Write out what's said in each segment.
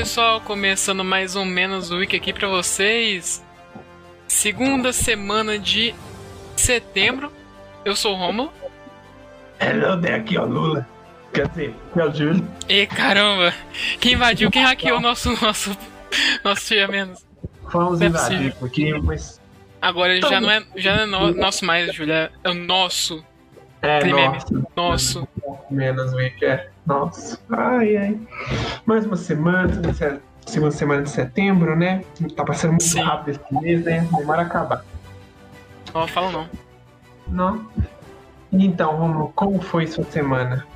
Pessoal, começando mais um Menos Week aqui pra vocês. Segunda semana de setembro. Eu sou o Romulo. Hello, né? Aqui é o Lula. Quer dizer, é o Júlio. E caramba, quem invadiu, quem hackeou o nosso, nosso, nosso dia menos? Não é invadir porque mas Agora já não é, já não é no- nosso mais, Julia. É o nosso. é nosso. Nosso. Menos week, é. Nossa. Ai, ai. Mais uma semana, essa segunda semana de setembro, né? Tá passando muito Sim. rápido esse mês, né? Demora a acabar. Não fala não. Não? Então, Romulo, como foi sua semana?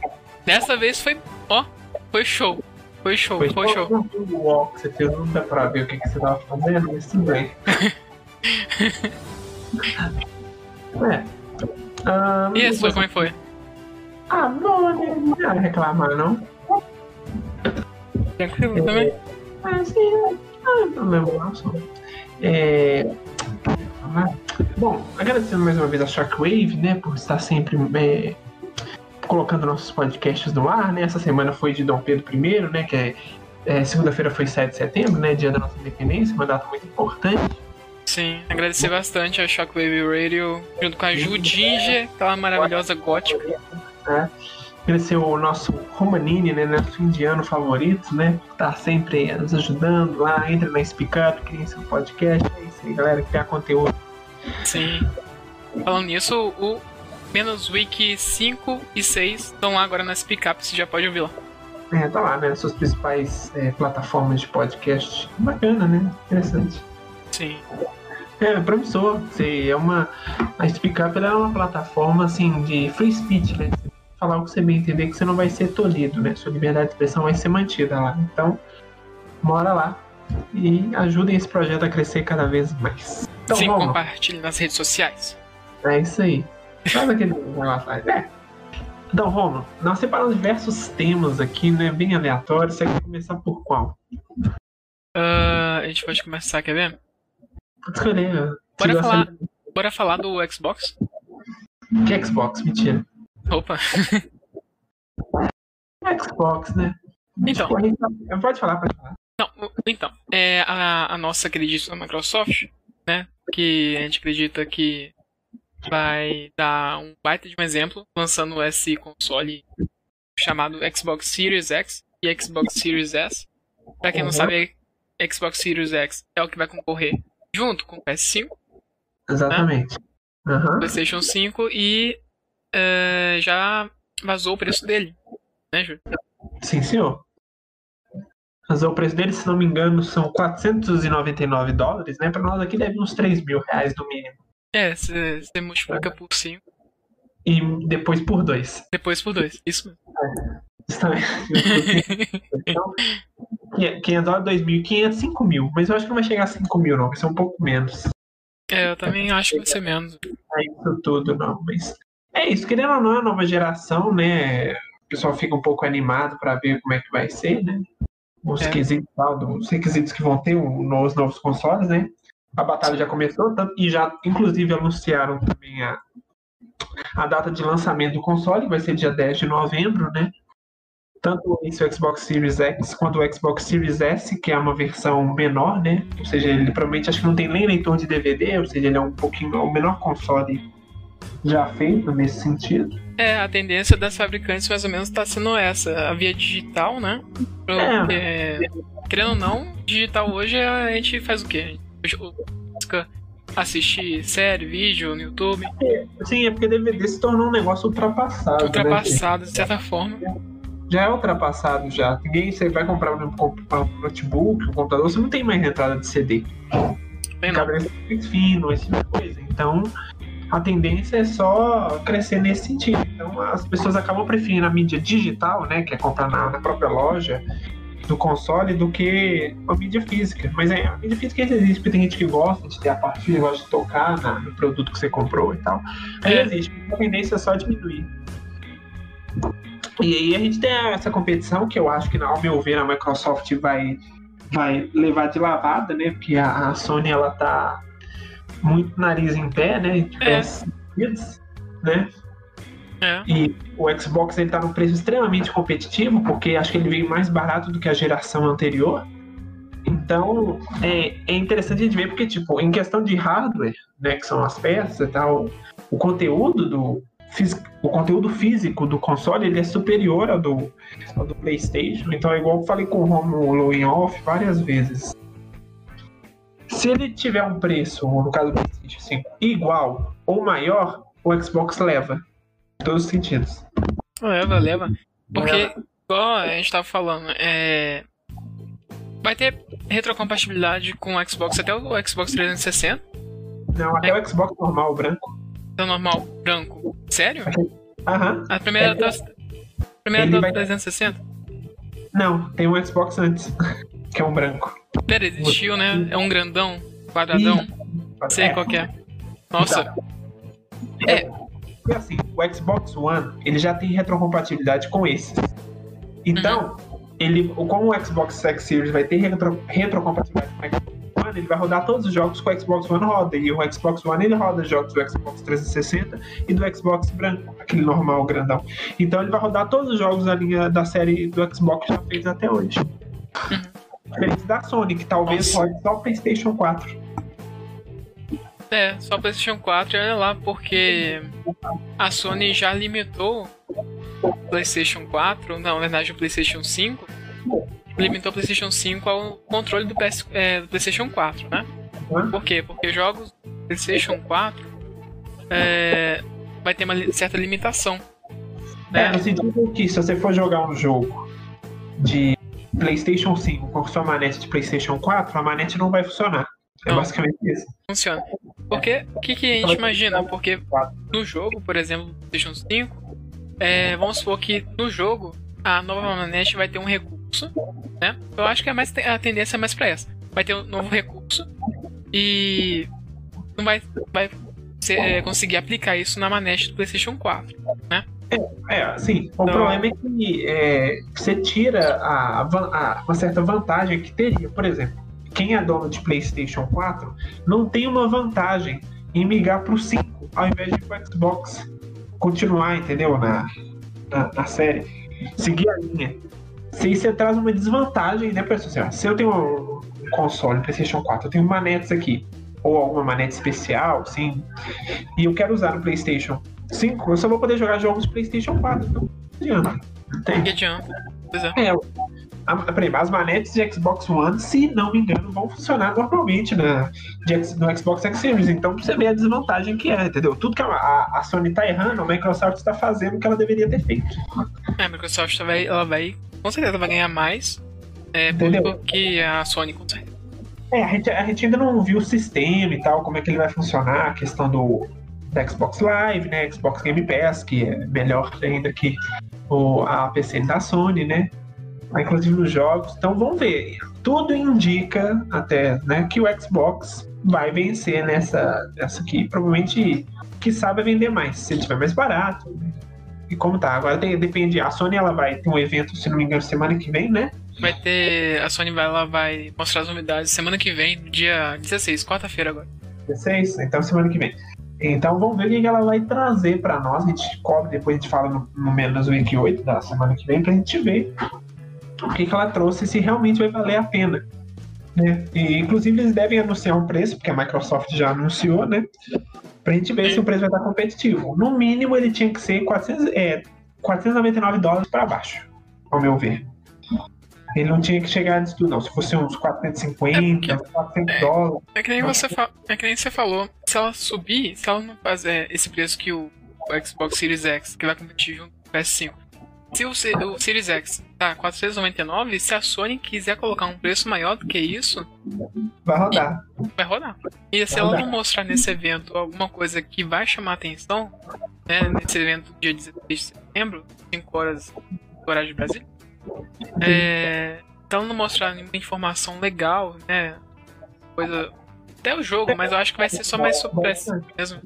Dessa vez foi, ó, foi show. Foi show, foi, show. Não vi o walk você fez, não dá pra ver o que, que você tava fazendo, mas tudo bem. é. Ah, E a sua, foi- como é que foi? Ah, bom, né? Não dá reclamar, não. Tranquilo também? Ah, sim, né? ah, não problema não, só. É... ah, Bom, agradecendo mais uma vez a Shockwave, né, por estar sempre é, colocando nossos podcasts no ar, né? Essa semana foi de Dom Pedro I, né, que é, é, segunda-feira foi 7 de setembro, né, dia da nossa independência, uma data muito importante. Sim, agradecer bastante a Shockwave Radio, junto com a Ju Ginger, aquela maravilhosa gótica. Agradecer o nosso Romanini, né, nosso indiano favorito, né, estar sempre nos ajudando lá, entra na Up, cria seu podcast, é isso aí, galera, criar conteúdo. Sim. Falando nisso, o Menos Week 5 e 6 estão lá agora nas pickups, você já pode ouvir lá. É, tá lá, né? As suas principais é, plataformas de podcast. Bacana, né? Interessante. Sim. É, promissor. Você é uma. A Speak Up ela é uma plataforma assim de free speech, né? Você falar o que você bem entender que você não vai ser tolhido, né? Sua liberdade de expressão vai ser mantida lá. Então, mora lá e ajudem esse projeto a crescer cada vez mais. Então, Sim, vamos. compartilhe nas redes sociais. É isso aí. Faz aquele lá. É. Então, Romulo, nós separamos diversos temas aqui, né? Bem aleatórios. Você quer começar por qual? Ah, a gente pode começar, quer ver? Pode escolher. Bora Você gosta falar, bora falar do Xbox? de Xbox, mentira. Opa. Xbox, né? Então. Tipo, Pode falar, pode falar. Não, então, é a, a nossa queridíssima Microsoft, né? Que a gente acredita que vai dar um baita de um exemplo, lançando esse console chamado Xbox Series X e Xbox Series S. Pra quem não Uhum. sabe, Xbox Series X é o que vai concorrer junto com o PS5, Exatamente. Aham. PlayStation 5 e é, já vazou o preço dele, né, Júlio? Sim, senhor. Mas o preço dele, se não me engano, são 499 dólares, né? Pra nós aqui deve uns 3 mil reais no mínimo. É, você multiplica por 5, E depois por dois. depois por 2. Isso mesmo. Justamente. Então, 500 dólares, 2.500, 5 mil. Mas eu acho que não vai chegar a 5 mil, não. Vai ser um pouco menos. É, eu também acho que vai ser menos. É isso tudo, não. Mas é isso. Querendo ou não, é a nova geração, né? O pessoal fica um pouco animado pra ver como é que vai ser, né? Os É. quesitos, os requisitos que vão ter nos novos consoles, né? A batalha já começou e já, inclusive, anunciaram também a, a data de lançamento do console, que vai ser dia 10 de novembro, né? Tanto esse o Xbox Series X quanto o Xbox Series S, que é uma versão menor, né? Ou seja, ele provavelmente acho que não tem nem leitor de DVD, ou seja, ele é um pouquinho o menor console já feito nesse sentido. É, a tendência das fabricantes mais ou menos tá sendo essa, a via digital, né? Porque, querendo ou não, digital hoje a gente faz o quê? Hoje, busca assistir série, vídeo no YouTube, Sim, é porque DVD se tornou um negócio ultrapassado. Né? ultrapassado de certa forma. Já é ultrapassado já. Ninguém, você vai comprar um, um notebook, um computador, você não tem mais entrada de CD. Bem não. Mais fino, esse tipo de coisa. Então, a tendência é só crescer nesse sentido. Então, as pessoas acabam preferindo a mídia digital, né, que é comprar na, na própria loja do console, do que a mídia física. Mas é, a mídia física existe, porque tem gente que gosta de ter a partilha, gosta de tocar na- no produto que você comprou e tal. Mas É. existe, a tendência é só diminuir. E aí a gente tem essa competição que eu acho que, ao meu ver, a Microsoft vai, vai levar de lavada, né? Porque a, a Sony ela tá muito nariz em pé, né? De É. pés seguidos, né? É. E o Xbox ele tá num preço extremamente competitivo, porque acho que ele veio mais barato do que a geração anterior. Então, é, é interessante a gente ver, porque, tipo, em questão de hardware, né, que são as peças e tal, o conteúdo do, o conteúdo físico do console ele é superior ao do, ao do PlayStation. Então é igual eu falei com o Romulo em off várias vezes. Se ele tiver um preço, no caso do PlayStation 5, igual ou maior, o Xbox leva. Em todos os sentidos. Leva, leva. Porque, igual a gente tava falando, é. Vai ter retrocompatibilidade com o Xbox até o Xbox 360, Não, até o Xbox normal, branco. então normal branco. Sério? Aham. A primeira É, da. Primeira ele da vai- 360? Não, tem um Xbox antes, que é um branco. Pera, existiu, né? É um grandão, quadradão. Sei É, qual que é. Nossa, É. Porque assim, o Xbox One, ele já tem retrocompatibilidade com esses. Então, ele, como o Xbox X Series vai ter retro, retrocompatibilidade com o Xbox One, ele vai rodar todos os jogos que o Xbox One roda. E o Xbox One, ele roda jogos do Xbox 360 e do Xbox branco, aquele normal, grandão. Então, ele vai rodar todos os jogos da linha da série do Xbox que já fez até hoje. Diferente da Sony, que talvez Nossa. rode só o PlayStation 4. é, só PlayStation 4 e olha lá, porque a Sony já limitou o PlayStation 4, não, na verdade o PlayStation 5, limitou o PlayStation 5 ao controle do, PS, é, do PlayStation 4, né? Por quê? Porque jogos do PlayStation 4 é, vai ter uma certa limitação. É, Né? no sentido que se você for jogar um jogo de PlayStation 5 com sua manete de PlayStation 4, a manete não vai funcionar. É Não. basicamente isso. Funciona. Porque o que, que a gente imagina? Porque no jogo, por exemplo, do PlayStation 5, é, vamos supor que no jogo a nova manete vai ter um recurso, né? Eu acho que é mais, a tendência é mais pra essa. Vai ter um novo recurso e não vai, vai ser- é, conseguir aplicar isso na manete do PlayStation 4. É, assim, o Não. problema é que é, você tira a, a- uma certa vantagem que teria. Por exemplo, quem é dono de PlayStation 4 não tem uma vantagem em migrar pro 5 ao invés de ir pro Xbox. Continuar, entendeu? Na, na, na série. Seguir a linha. Se isso você traz uma desvantagem, né, pessoal? Assim, se eu tenho um, um console PlayStation 4, eu tenho manetes aqui, ou alguma manete especial, sim, e eu quero usar no PlayStation 5, eu só vou poder jogar jogos PlayStation 4. Então, adianta. Que Entende? adianta. Pois é. É, a, as manetes de Xbox One, se não me engano, vão funcionar normalmente na, de no Xbox X Series. Então, pra você ver a desvantagem que é, entendeu? Tudo que a, a- a Sony tá errando, a Microsoft está fazendo o que ela deveria ter feito. É, a Microsoft vai, ela vai, com certeza, vai ganhar mais é, Entendeu? do que a Sony, com certeza. É, a gente, a gente ainda não viu o sistema e tal, como é que ele vai funcionar, a questão do, do Xbox Live, né? Xbox Game Pass, que é melhor ainda que o, a PC da Sony, né? Inclusive nos jogos. Então vamos ver. Tudo indica até né, que o Xbox vai vencer nessa, nessa aqui. Provavelmente que sabe vender mais, se ele tiver mais barato. né? E como tá? Agora tem- depende. A Sony ela vai ter um evento, se não me engano, semana que vem, né? Vai ter. A Sony vai, ela vai mostrar as novidades semana que vem, dia 16, quarta-feira agora. 16? Então semana que vem. Então vamos ver o que ela vai trazer pra nós. A gente cobre, depois a gente fala no, no menos week 8 da semana que vem pra gente ver o que, que ela trouxe se realmente vai valer a pena. Né? E inclusive eles devem anunciar um preço, porque a Microsoft já anunciou, né? Pra gente ver se o preço vai estar competitivo. No mínimo ele tinha que ser 400, é, 499 dólares pra baixo, ao meu ver. Ele não tinha que chegar antes do não. Se fosse uns 450, É 400 dólares. É que nem você, fa- é que nem você falou, se ela subir, se ela não fazer esse preço que o, o Xbox Series X, que vai competir junto com o PS5. Se o, o Series X tá 499, se a Sony quiser colocar um preço maior do que isso, Vai rodar. vai rodar. E se Vai ela rodar. não mostrar nesse evento alguma coisa que vai chamar atenção, né, nesse evento dia 16 de setembro, 5 horas horário de Brasília, é, ela não mostrar nenhuma informação legal, né, coisa... Até o jogo, mas eu acho que vai ser só mais surpresa mesmo.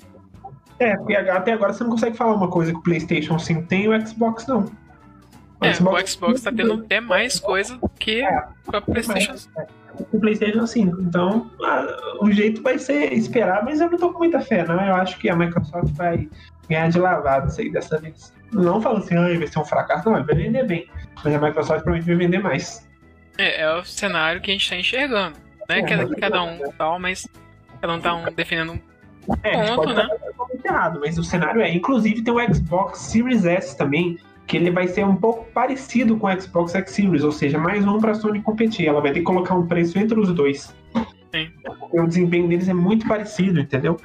É, porque até agora você não consegue falar uma coisa que o PlayStation 5 tem e o Xbox não. É, o Xbox tá tendo até mais coisa que É. o próprio PlayStation. o PlayStation 5. Então, o jeito vai ser esperar, mas eu não tô com muita fé, não. Eu acho que a Microsoft vai ganhar de lavado isso aí dessa vez. Não falo assim, ah, vai ser um fracasso, não, vai vender bem. Mas a Microsoft provavelmente vai vender mais. É, é o cenário que a gente tá enxergando. Não é É, que mas- cada um tal, mas cada um tá um defendendo um. É, Ponto, né? errado, mas o cenário é. Inclusive tem o Xbox Series S também, que ele vai ser um pouco parecido com o Xbox X Series, ou seja, mais um para a Sony competir. Ela vai ter que colocar um preço entre os dois. Sim. Porque o desempenho deles é muito parecido, entendeu?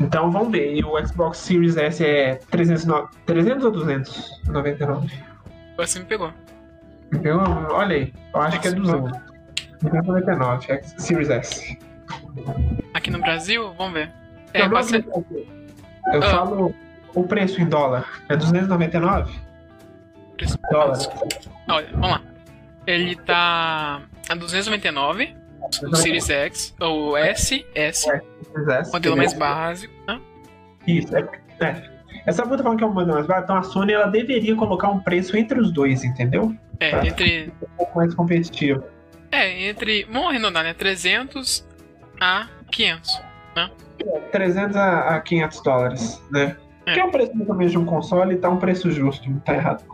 Então vamos ver. E o Xbox Series S é 309, 300 ou 299? Você me pegou. Eu, olha aí, eu acho que é 200. 299, é Series S. Aqui no Brasil, vamos ver. É, Eu, não acredito. eu Ah. falo o preço em dólar. É 299 preço- dólares. Olha, vamos lá. Ele tá a 299, o Series X, ou S, S, Series S, modelo mais beleza? básico, né? Isso, é. é. Essa puta falando que é um modelo mais barato, então a Sony ela deveria colocar um preço entre os dois, entendeu? É, entre. Um pouco mais competitivo. É, entre. Vamos arredondar, né? 300 a 500. 300 a, a 500 dólares, né? É. Que é o preço mais ou menos de um console e tá um preço justo, não tá errado.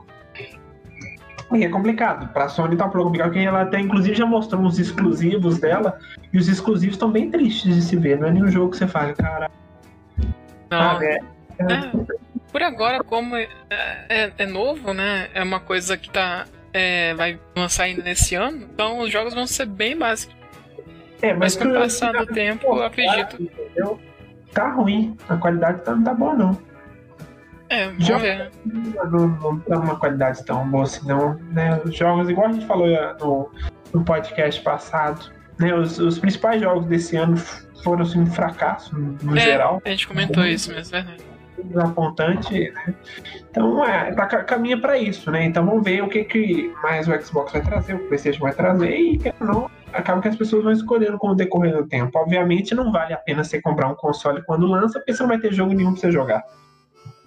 E é complicado. Pra Sony tá um pouco complicado, porque ela até inclusive já mostrou uns exclusivos dela, e os exclusivos estão bem tristes de se ver. Não é nenhum jogo que você fala, cara. Não, sabe? É, É, por agora, como é, é- é novo, né? É uma coisa que tá. é, vai lançar ainda nesse ano, então os jogos vão ser bem básicos. é, Mas com o passar do tempo, eu acredito. Entendeu? Tá ruim. A qualidade tá, não tá boa, não. É, vamos Já- ver. Não, não tá uma qualidade tão boa assim, não. Né? Os jogos, igual a gente falou eh, no, no podcast passado, né? Os, os principais jogos desse ano foram assim, um fracasso, no, É, geral. a gente comentou isso mesmo, é verdade. Desapontante, né? Então, é, tá, ca- caminha para isso, né? Então, vamos ver o que, que mais o Xbox vai trazer, o PlayStation vai trazer e, quer ou não, acaba que as pessoas vão escolhendo com o decorrer do tempo. Obviamente, não vale a pena você comprar um console quando lança, porque você não vai ter jogo nenhum pra você jogar.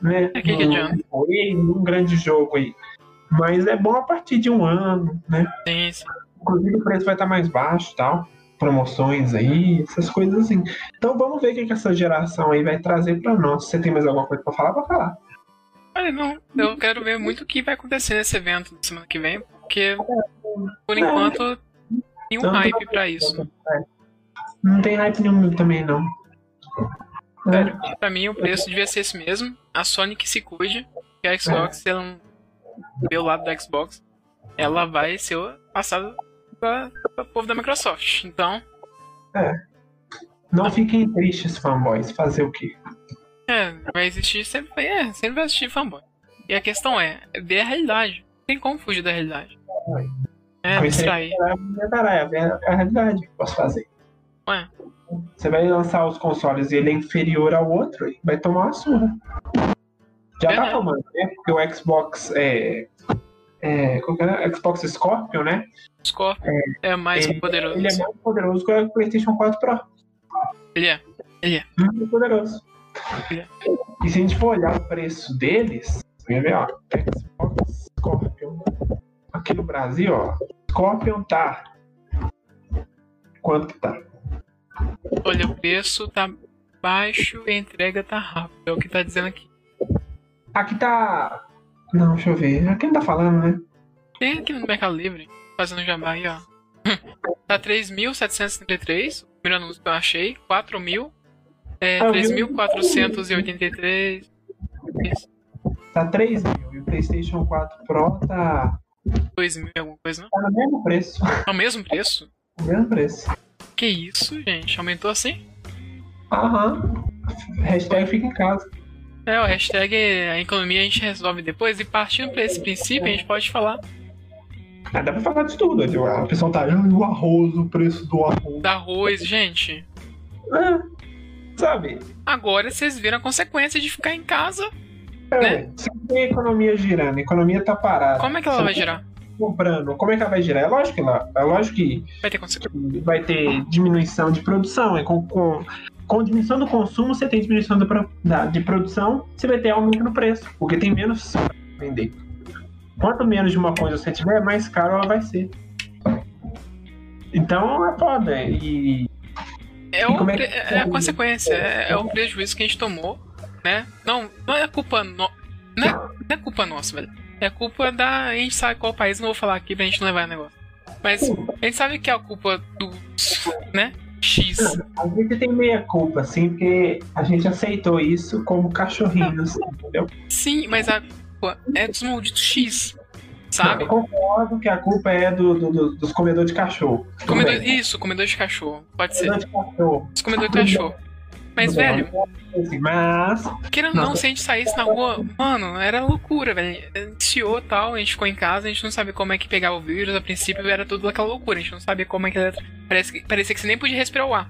Né? É, que que adianta? Foi um grande jogo aí. Mas é bom a partir de um ano, né? Tem esse. Inclusive, o preço vai estar mais baixo e tal. Promoções aí, essas coisas assim. Então, vamos ver o que, que essa geração aí vai trazer pra nós. Você tem mais alguma coisa pra falar? Pra falar. Olha, não, eu quero ver muito o que vai acontecer nesse evento semana que vem, porque por enquanto tem um Não, hype pra isso. Não tem hype nenhum também, não. Sério, pra mim o preço devia ser esse mesmo. A Sony que se cuide, que a Xbox, se ela não o lado da Xbox, ela vai ser passada pra, pra povo da Microsoft. Então, Não fiquem tristes, fanboys. Fazer o quê? é, vai existir sempre, é, sempre vai existir fanboy. E a questão é, ver a realidade. Não tem como fugir da realidade. É, distrair. É, caralho, é a- é realidade que eu posso fazer. Ué, Você vai lançar os consoles e ele é inferior ao outro, e vai tomar uma surra. Já tá Verdade. tomando, né? Porque o Xbox é. é que é? Xbox Scorpio, né? Scorpio é, mais ele- poderoso. Ele é mais poderoso que o PlayStation 4 Pro. Ele é. Muito poderoso. É. E se a gente for olhar o preço deles, você vai ver, ó, Xbox Scorpion. Aqui no Brasil, ó, Scorpion tá. Quanto que tá? Olha, o preço tá baixo e a entrega tá rápida. É o que tá dizendo aqui. Aqui tá. Não, deixa eu ver. Aqui não tá falando, né? Tem aqui no Mercado Livre, fazendo jabá aí, ó. tá 3.733, o primeiro anúncio que eu achei. 4.000. É, Ah, eu vi. 3.483. Isso. Tá 3 mil. E o PlayStation 4 Pro tá, 2.000 e alguma coisa, não? tá no mesmo preço. É o mesmo preço? No mesmo preço. Que isso, gente? Aumentou assim? Aham. Hashtag fica em casa. É, o hashtag a economia a gente resolve depois. E partindo pra esse princípio, a gente pode falar Ah, dá pra falar de tudo. O pessoal tá. "Ah, o arroz, o preço do arroz. da arroz. Gente, É, sabe? agora vocês viram a consequência de ficar em casa. É, Né? Você tem a economia girando, a economia tá parada. Como é que ela Você vai girar? Comprando, como é que ela vai girar? É lógico que, ela, é lógico que Vai ter consequência. vai ter diminuição de produção. É com, com, com diminuição do consumo, você tem diminuição do da, de produção, você vai ter aumento no preço, porque tem menos pra vender. Quanto menos de uma coisa você tiver, mais caro ela vai ser. Então é foda. E É, o como é que- é a consequência, é, é o prejuízo que a gente tomou né? Não, não é culpa no... não, é, não é culpa nossa, velho. É culpa da. A gente sabe qual país, não vou falar aqui pra gente não levar negócio. Mas a gente sabe que é a culpa do. né? X. A gente tem meia culpa, assim, porque a gente aceitou isso como cachorrinhos, entendeu? Sim, mas a culpa é dos malditos X. Sabe? Eu concordo que a culpa é do, do- do- dos comedores de cachorro. Comedor, isso, comedor de cachorro. Pode ser. Comedor de cachorro. Os comedores de cachorro. Mas, velho, Mas. querendo ou não, Não. se a gente saísse na rua, mano, era loucura, velho. Iniciou tal, a gente ficou em casa, a gente não sabia como é que pegava o vírus, a princípio era tudo aquela loucura, a gente não sabia como é que era. Parece que, parecia que você nem podia respirar o ar.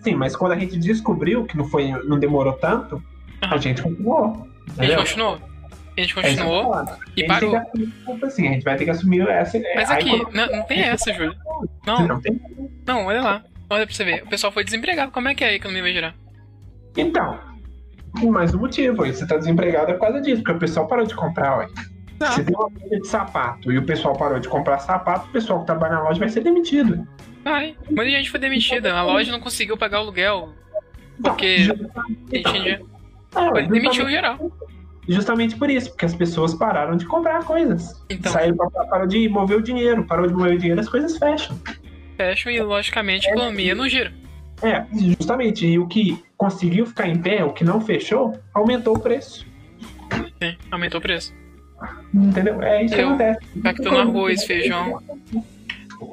Sim, mas quando a gente descobriu que não, foi, não demorou tanto, a Aham. gente continuou. A gente continuou. A gente É continuou e a gente tem parou. assumir culpa, assim, a gente vai ter que assumir essa. Mas aqui, não, não tem essa, Júlio. Não, Não, tem. não, olha lá. Olha pra você ver. O pessoal foi desempregado. Como é que a economia vai girar? Então, mais um motivo, aí, você tá desempregado é por causa disso, porque o pessoal parou de comprar, ué. Tá. Se tem uma loja de sapato e o pessoal parou de comprar sapato, o pessoal que trabalha na loja vai ser demitido. Ai, muita gente foi demitida. A loja não conseguiu pagar o aluguel. Porque Então, gente tinha- é, foi- demitiu geral. Justamente por isso, porque as pessoas pararam de comprar coisas. Então, Saíram parou de mover o dinheiro, parou de mover o dinheiro, as coisas fecham. fecham e, logicamente, a economia não gira. É, justamente. E o que conseguiu ficar em pé, o que não fechou, aumentou o preço. Sim, aumentou o preço. Entendeu? É isso que Eu- acontece. Impactou no arroz, feijão.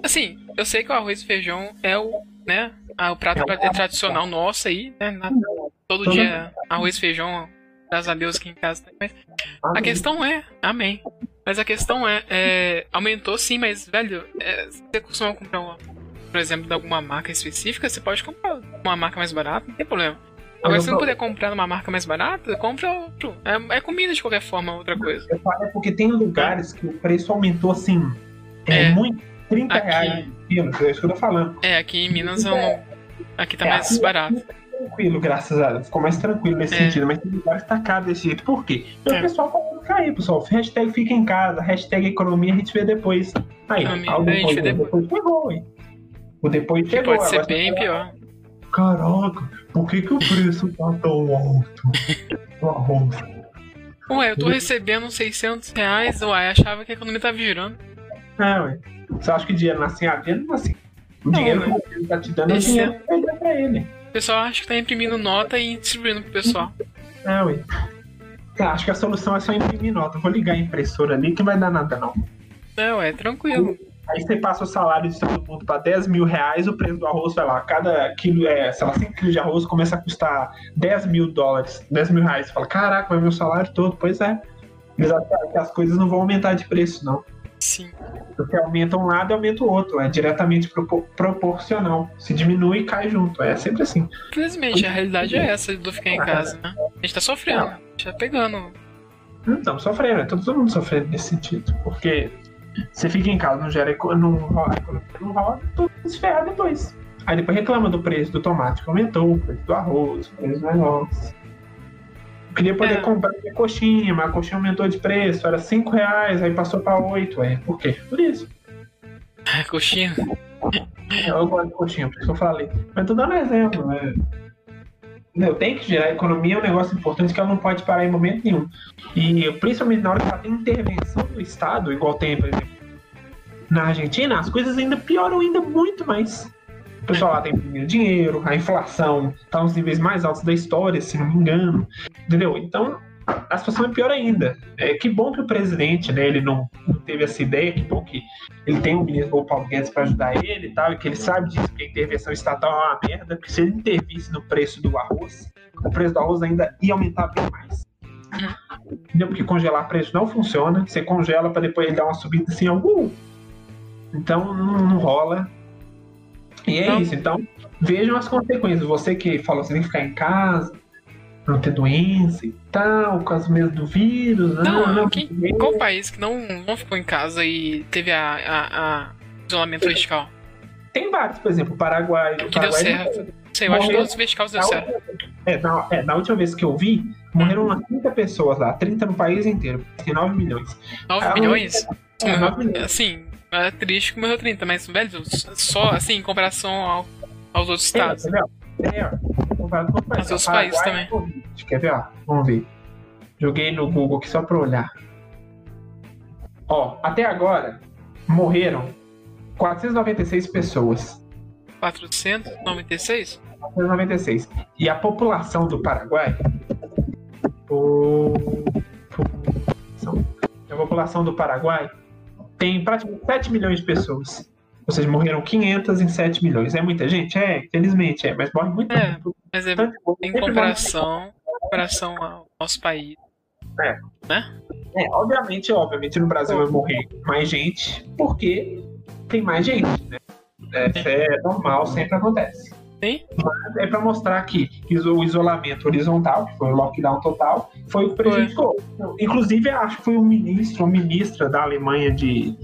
Assim, eu sei que o arroz e feijão é o, né, o prato tra- tradicional nosso aí, né? todo dia arroz e feijão, graças a Deus aqui em casa. Mas a questão é, amém. Mas a questão é, é, aumentou sim, mas, velho, é, se você costuma comprar, uma, por exemplo, de alguma marca específica, você pode comprar uma marca mais barata, não tem problema. Agora, Eu se não puder comprar numa marca mais barata, compra outro. É, é comida de qualquer forma, outra coisa. Eu falo É porque tem lugares que o preço aumentou assim. É, É. muito. 30 Aqui. reais quilo, é isso que eu tô falando. É, aqui em Minas eu não. Aqui tá É, mais aqui- barato. aqui Tranquilo, graças a Deus. Ficou mais tranquilo nesse É. sentido, mas tem lugares que tá caro desse jeito. Por quê? Porque É. o pessoal falando cair, pessoal. Hashtag fica em casa, hashtag economia a gente vê depois. Aí, algo a gente depois, vê depois chegou, hein? O depois chegou. pode ser bem pior. Caraca, por que, que o preço tá tão alto? do arroz? Ué, eu tô recebendo 600 reais, uai, achava que a economia tava girando. É, ué. Você acha que dinheiro nasce assim? dinheiro não nasce. O Não, dinheiro né? que o governo tá te dando é o dinheiro que dar pra ele. O pessoal acha que tá imprimindo nota e distribuindo pro pessoal. É, ué. Tá, acho que a solução é só imprimir nota. Vou ligar a impressora ali que vai dar nada, não. É, ué, tranquilo. Aí você passa o salário de todo mundo pra 10 mil reais, o preço do arroz vai lá. Cada quilo, é, sei lá, 5 quilos de arroz começa a custar 10 mil dólares, 10 mil reais. Você fala, caraca, vai meu salário todo. Pois é. Que as coisas não vão aumentar de preço, não. Sim. Porque aumenta um lado e aumenta o outro. É diretamente propo- proporcional. Se diminui, cai junto. É sempre assim. Infelizmente, a realidade é essa do ficar em casa, né? A gente tá sofrendo, a gente tá pegando. Não estamos sofrendo, é todo mundo sofrendo nesse sentido. Porque você fica em casa, não gera não rola, não rola, tudo se ferra depois. Aí depois reclama do preço do tomate que aumentou, o preço do arroz, o preço do negócio. Eu queria poder É. comprar minha coxinha, mas a coxinha aumentou de preço, era 5 reais, aí passou pra 8. É, por quê? Por isso. Coxinha. Eu gosto de coxinha, por isso que eu falei. Mas tô dando exemplo, né? Entendeu? Tem que gerar economia, é um negócio importante que ela não pode parar em momento nenhum. E principalmente na hora que ela tem intervenção do Estado, igual tem, por exemplo, na Argentina, as coisas ainda pioram ainda muito mais. O pessoal lá tem dinheiro, a inflação tá nos níveis mais altos da história, se não me engano. Entendeu? Então, a situação é pior ainda. É, que bom que o presidente, né, ele não, não teve essa ideia, que bom que ele tem o ministro o Paulo Guedes para ajudar ele e tal, e que ele sabe disso, que a intervenção estatal é uma merda, porque se ele intervisse no preço do arroz, o preço do arroz ainda ia aumentar bem mais. Entendeu? Porque congelar preço não funciona, você congela para depois ele dar uma subida assim, algum. Então não, não rola. E é Não. isso, então vejam as consequências. Você que falou assim, tem que ficar em casa, não ter doença e tal, com as medo do vírus. Não, não, quem- Qual país que não, não ficou em casa e teve a, a- a isolamento vertical? Tem vários, por exemplo, o Paraguai. o Que deu Paraguai certo. Não sei, eu acho que Morreu. todos os verticais deu certo. É na, é, na última vez que eu vi, morreram umas 30 pessoas lá, 30 no país inteiro. Tem 9 milhões. 9 Ah, milhões? É, 9 milhões. Assim, é triste que morreu 30, mas, velho, só assim, em comparação ao- aos outros estados. É, entendeu? É, ó, comparado com o Mas outros países também. Quer ver? Ó, vamos ver. Joguei no Google aqui só pra olhar. Ó, até agora morreram 496 pessoas. 496? 496. E a população do Paraguai. O... A população do Paraguai tem praticamente 7 milhões de pessoas. Ou seja, morreram 500 em 7 milhões. É muita gente? É, felizmente é, mas morre muito. É, mas é em comparação, comparação ao nosso país. É. Né? É, obviamente, obviamente no Brasil vai morrer mais gente, porque tem mais gente, né? É, é normal, sempre acontece. Sim. Mas é para mostrar que o isolamento horizontal, que foi o lockdown total, foi o que prejudicou. Foi. Inclusive, acho que foi o ministro ou ministra da Alemanha de,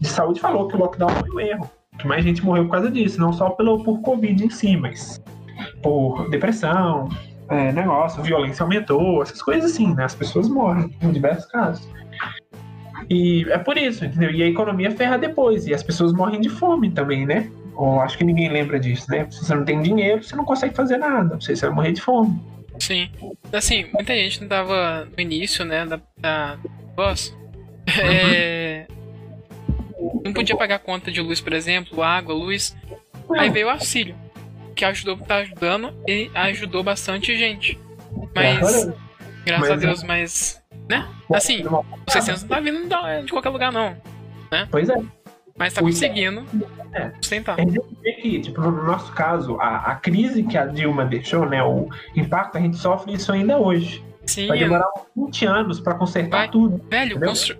de saúde falou que o lockdown foi um erro. Que mais gente morreu por causa disso, não só pelo, por Covid em si, mas por depressão, é, negócio, violência aumentou, essas coisas assim, né? As pessoas morrem em diversos casos. E é por isso, entendeu? E a economia ferra depois, e as pessoas morrem de fome também, né? Ou acho que ninguém lembra disso, né? Se você não tem dinheiro, você não consegue fazer nada, você vai morrer de fome. Sim. Assim, muita gente não tava no início, né, da, da negócio. Uhum. É, não podia pagar conta de luz, por exemplo, água, luz. Aí veio o auxílio, que ajudou, tá ajudando e ajudou bastante gente. Mas, graças a Deus, mas, né? Assim, o 600 não tá vindo de qualquer lugar, não. Né? Pois é. Mas tá conseguindo é. sustentar. Vê que, tipo, no nosso caso, a, a crise que a Dilma deixou, né? O impacto, a gente sofre isso ainda hoje. Sim. Vai demorar uns 20 anos pra consertar Vai. tudo. Velho, constru...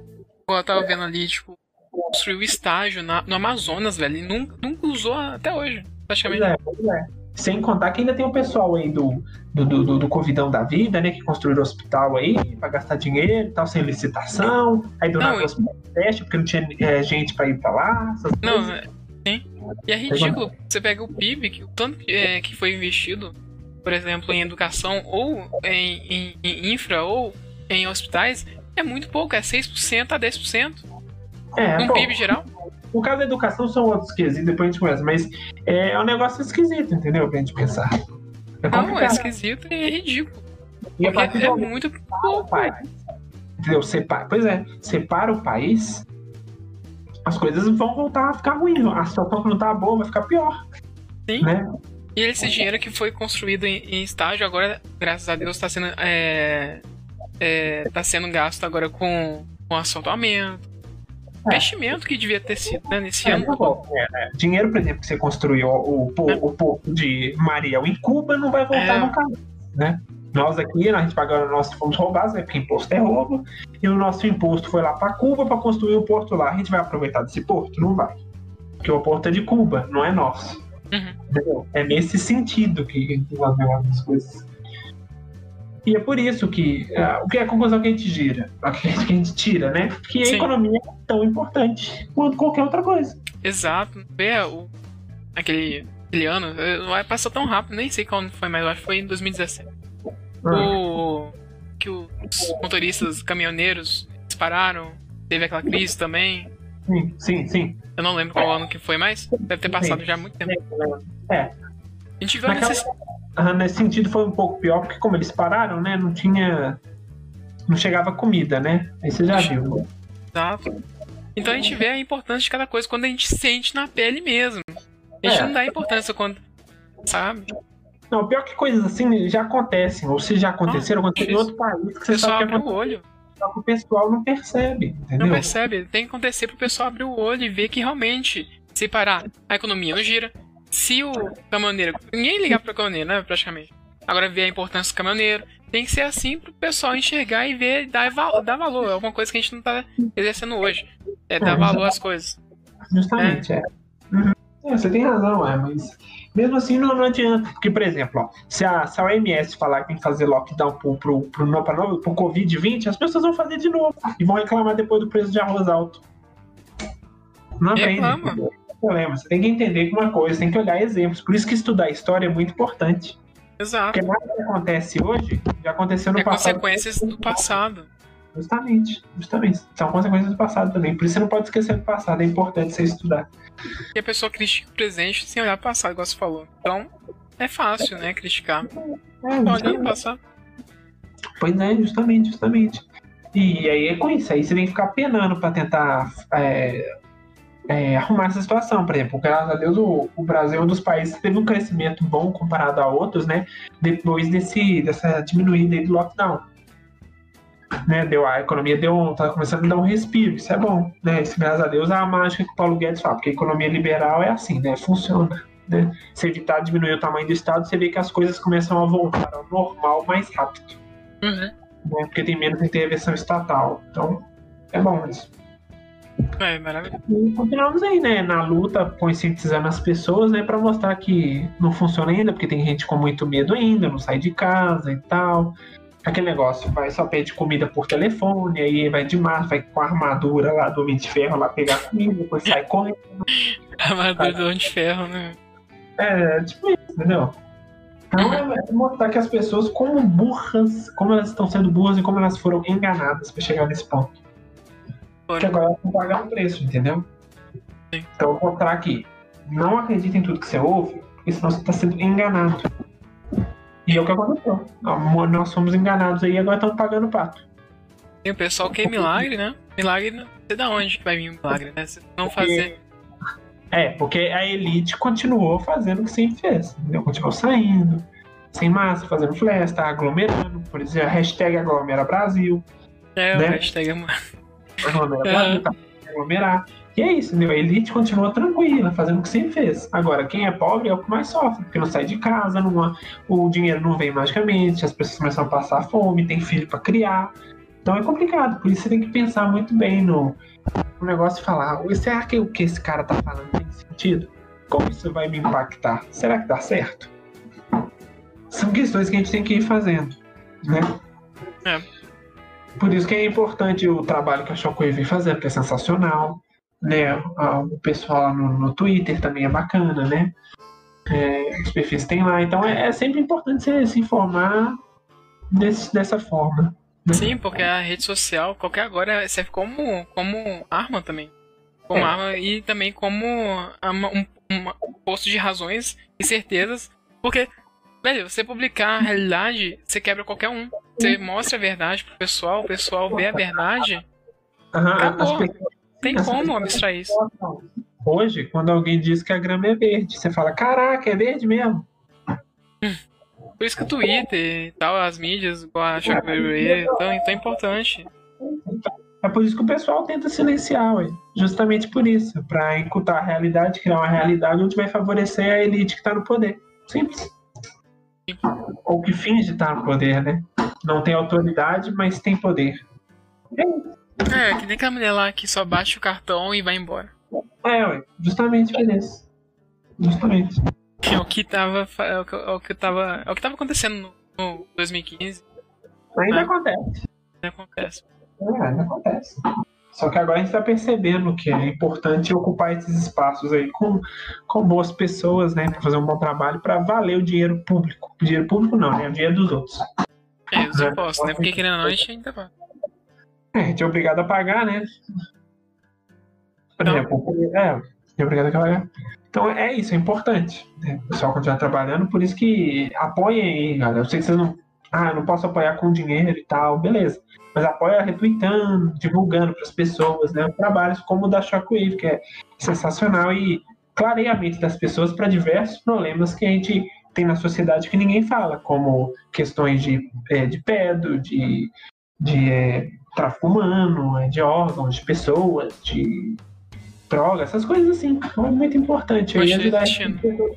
eu tava vendo ali, tipo, construiu estágio na, no Amazonas, velho. E nunca, nunca usou até hoje, praticamente. Pois é, pois é. Sem contar que ainda tem o pessoal aí do, do, do, do Covidão da vida, né? Que construíram hospital aí pra gastar dinheiro e tal, sem licitação. Aí do nada hospital teste, porque não tinha é, gente pra ir pra lá. não, é, sim. E é ridículo. Você pega o PIB, que o tanto que, é, que foi investido, por exemplo, em educação, ou em, em, em infra, ou em hospitais, é muito pouco, é 6% a 10%. É, um PIB geral. No caso da educação são outros quesitos, depois a gente conversa, mas é um negócio esquisito, entendeu? Pra gente pensar. É não, é esquisito e é ridículo. E porque é muito pouco. Entendeu? Separa, pois é, separa o país, as coisas vão voltar a ficar ruins. A situação que não tá boa vai ficar pior. Sim. Né? E esse dinheiro que foi construído em, em estágio, agora, graças a Deus, está sendo, é, é, tá sendo gasto agora com, com assaltamento, investimento que devia ter sido né, nesse é, ano. É, dinheiro, por exemplo, que você construiu o, o, porto de Mariel em Cuba não vai voltar É. no caso, né? Nós aqui, a gente pagando nossos fomos roubados, né? Porque imposto é roubo, e o nosso imposto foi lá para Cuba para construir o porto lá. A gente vai aproveitar desse porto? Não vai. Porque o porto é de Cuba, não é nosso. Uhum. É nesse sentido que a gente vai ver as coisas. E é por isso que ah, o que é a conclusão que a gente gira, a que a gente, a tira, né? Que a Sim. economia é tão importante quanto qualquer outra coisa. Exato. Vê o, aquele, aquele ano, vai passar tão rápido, nem sei quando foi, mas eu acho que foi em 2017. O, que os motoristas caminhoneiros dispararam, teve aquela crise também. Sim, sim, sim. Eu não lembro qual ano que foi mais. Deve ter passado já há muito tempo. É, A gente viu a necessidade. Ah, nesse sentido foi um pouco pior, porque como eles pararam, né? Não tinha. Não chegava comida, né? Aí você já viu. Exato. Então a gente vê a importância de cada coisa quando a gente sente na pele mesmo. A gente É. não dá importância quando. Sabe? Não, pior que coisas assim já acontecem, ou se já aconteceram, aconteceram em outro país que você que abre o aconteceu, olho. só que o pessoal não percebe, entendeu? Não percebe? Tem que acontecer pro pessoal abrir o olho e ver que realmente, se parar, a economia não gira. Se o caminhoneiro. Ninguém ligar pro caminhoneiro, né? Praticamente. Agora ver a importância do caminhoneiro. Tem que ser assim pro pessoal enxergar e ver dar, dar valor. É uma coisa que a gente não tá exercendo hoje. É dar É, valor às coisas. Justamente, é. Uhum. É, você tem razão, é, mas mesmo assim não, não adianta. Porque, por exemplo, ó, se, a, se a OMS falar que tem que fazer lockdown pro, pro, pro, pra novo- pro Covid-20, as pessoas vão fazer de novo e vão reclamar depois do preço de arroz alto. Não aprende. Reclama. Problema. Você tem que entender uma coisa, tem que olhar exemplos. Por isso que estudar história é muito importante. Exato. Porque nada que acontece hoje já aconteceu no É passado. consequências do passado. Justamente, justamente. São consequências do passado também. Por isso você não pode esquecer do passado. É importante você estudar. E a pessoa critica o presente sem olhar o passado, igual você falou. Então, é fácil, né? Criticar. É, Olhando o passado. Pois é, justamente, justamente. E aí é com isso, aí você tem que ficar penando para tentar é, é, arrumar essa situação. Por exemplo, graças a Deus, o, o, Brasil é um dos países que teve um crescimento bom comparado a outros, né? Depois desse, dessa diminuída aí do lockdown. Né, deu, a economia deu, tá começando a dar um respiro, isso é bom, né? Isso, graças a Deus, é a mágica que o Paulo Guedes fala, porque a economia liberal é assim, né? Funciona. Né? Se evitar diminuir o tamanho do Estado, você vê que as coisas começam a voltar ao normal mais rápido. Uhum. Né? Porque tem menos intervenção estatal. Então, é bom isso. É, maravilhoso. E continuamos aí, né, na luta, conscientizando as pessoas, né, para mostrar que não funciona ainda, porque tem gente com muito medo ainda, não sai de casa e tal. Aquele negócio, vai só pede comida por telefone, aí vai de mar, vai com a armadura lá do Homem de Ferro lá pegar comida, depois sai correndo. armadura do Homem de Ferro, né? É, tipo isso, entendeu? Então é, é mostrar que as pessoas, como burras, como elas estão sendo burras e como elas foram enganadas para chegar nesse ponto. Que agora elas estão pagando preço, entendeu? Sim. Então, mostrar aqui. Não acredita em tudo que você ouve, porque senão você está sendo enganado. E é o que aconteceu. Nós fomos enganados aí e agora estamos pagando pato. Tem o pessoal que é milagre, né? Milagre, não sei da onde que vai vir o milagre, né? Se não fazer. É, porque a elite continuou fazendo o que sempre fez. Entendeu? Continuou saindo, sem massa, fazendo festa, aglomerando. Por exemplo, a hashtag aglomera Brasil. É, né? o hashtag é tá? aglomerar. E é isso, entendeu? A elite continua tranquila, fazendo o que sempre fez. Agora, quem é pobre é o que mais sofre, porque não sai de casa, não, o dinheiro não vem magicamente, as pessoas começam a passar fome, tem filho para criar. Então é complicado, por isso você tem que pensar muito bem no, no negócio e falar: será que o que esse cara tá falando tem sentido? Como isso vai me impactar? Será que dá certo? São questões que a gente tem que ir fazendo, né? É. Por isso que é importante o trabalho que a Shockwave vem fazendo, que é sensacional. Né? O pessoal lá no, no Twitter também é bacana, né? É, os perfis tem lá. Então é, é sempre importante você se informar desse, dessa forma. Né? Sim, porque a rede social, qualquer agora, serve como, como arma também. Como é. arma e também como uma, um, um posto de razões e certezas. Porque Velho, você publicar a realidade, você quebra qualquer um. Você mostra a verdade pro pessoal, o pessoal vê a verdade. Uhum, acabou. Tem como abstrair isso. Hoje, quando alguém diz que a grama é verde, você fala, caraca, é verde mesmo. Por isso que o Twitter e tal, as mídias, igual a Shopware, tão, tão importante. É por isso que o pessoal tenta silenciar, ué. justamente por isso, para encurtar a realidade, criar uma realidade onde vai favorecer a elite que está no poder. Simples. Ou que finge estar no poder, né? Não tem autoridade, mas tem poder. É, é que nem aquela mulher lá que só baixa o cartão e vai embora. É, ué, justamente por isso. Justamente. É o que tava. É o que, é o que tava. É o que tava acontecendo no, no 2015. Ainda né? acontece. Ainda acontece. É, ainda acontece. Só que agora a gente está percebendo que é importante ocupar esses espaços aí com, com boas pessoas, né? Para fazer um bom trabalho, para valer o dinheiro público. O dinheiro público não, né? O dinheiro dos outros. É, os impostos, né? Porque querendo ou não, a gente ainda paga. É, a gente é obrigado a pagar, né? Por então, exemplo, é, é obrigado a pagar. Então é isso, é importante. Né? O pessoal continuar trabalhando, por isso que apoiem aí, galera. Eu sei que vocês não. Ah, não posso apoiar com dinheiro e tal, beleza mas apoia retweetando, divulgando para as pessoas, né? Trabalhos como o da Shockwave, que é sensacional e clareia a mente das pessoas para diversos problemas que a gente tem na sociedade que ninguém fala, como questões de, é, de pedo, de, de é, tráfico humano, é, de órgãos, de pessoas, de droga, essas coisas assim. Então é muito importante aí ajudar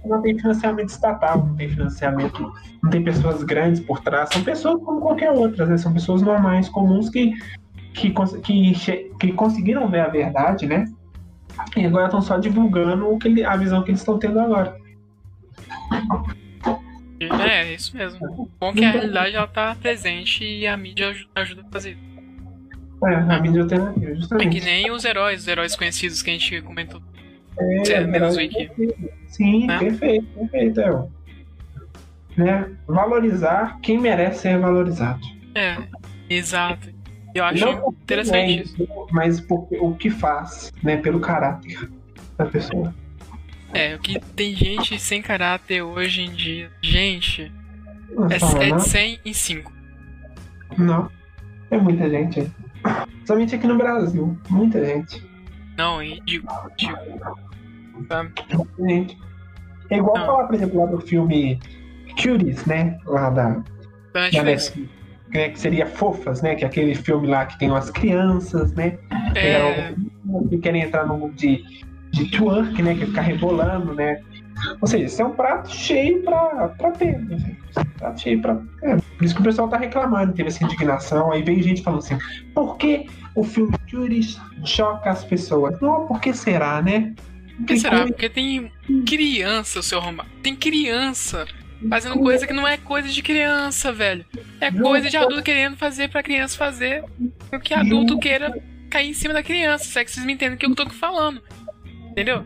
não tem financiamento estatal, não tem financiamento, não tem pessoas grandes por trás, são pessoas como qualquer outra, né? São pessoas normais, comuns que, que, que, que conseguiram ver a verdade, né? E agora estão só divulgando o que, a visão que eles estão tendo agora. É, isso mesmo. Bom que a realidade ela tá presente e a mídia ajuda a fazer isso. É, a mídia alternativa, justamente. É que nem os heróis, os heróis conhecidos que a gente comentou. É, é menos Wiki. Sim, né? perfeito, perfeito. É. Né? Valorizar quem merece ser valorizado. É, exato. Eu acho Não interessante isso. Mas por, o que faz, né? Pelo caráter da pessoa. É, o que tem gente sem caráter hoje em dia. Gente, é, é de 100 em 5. Não. É muita gente. Somente aqui no Brasil. Muita gente. Não, e. Sabe? Muita gente. É igual Não. falar, por exemplo, lá do filme Cuties, né? Lá da, Da da Netflix. Né, Que seria Fofas, né? Que é aquele filme lá que tem umas crianças, né? É, que querem entrar no mundo de, de twerk, né? Que é ficar rebolando, né? Ou seja, isso é um prato cheio pra, pra ter, né? Prato cheio pra. É, por isso que o pessoal tá reclamando, teve essa indignação. Aí vem gente falando assim: por que o filme Cuties choca as pessoas? Não, por que será, né? por que será? Porque tem criança, seu arrombado. Tem criança fazendo coisa que não é coisa de criança, velho. É coisa de adulto querendo fazer pra criança fazer o que adulto queira cair em cima da criança. Se é que vocês me entendem o que eu tô falando. Entendeu?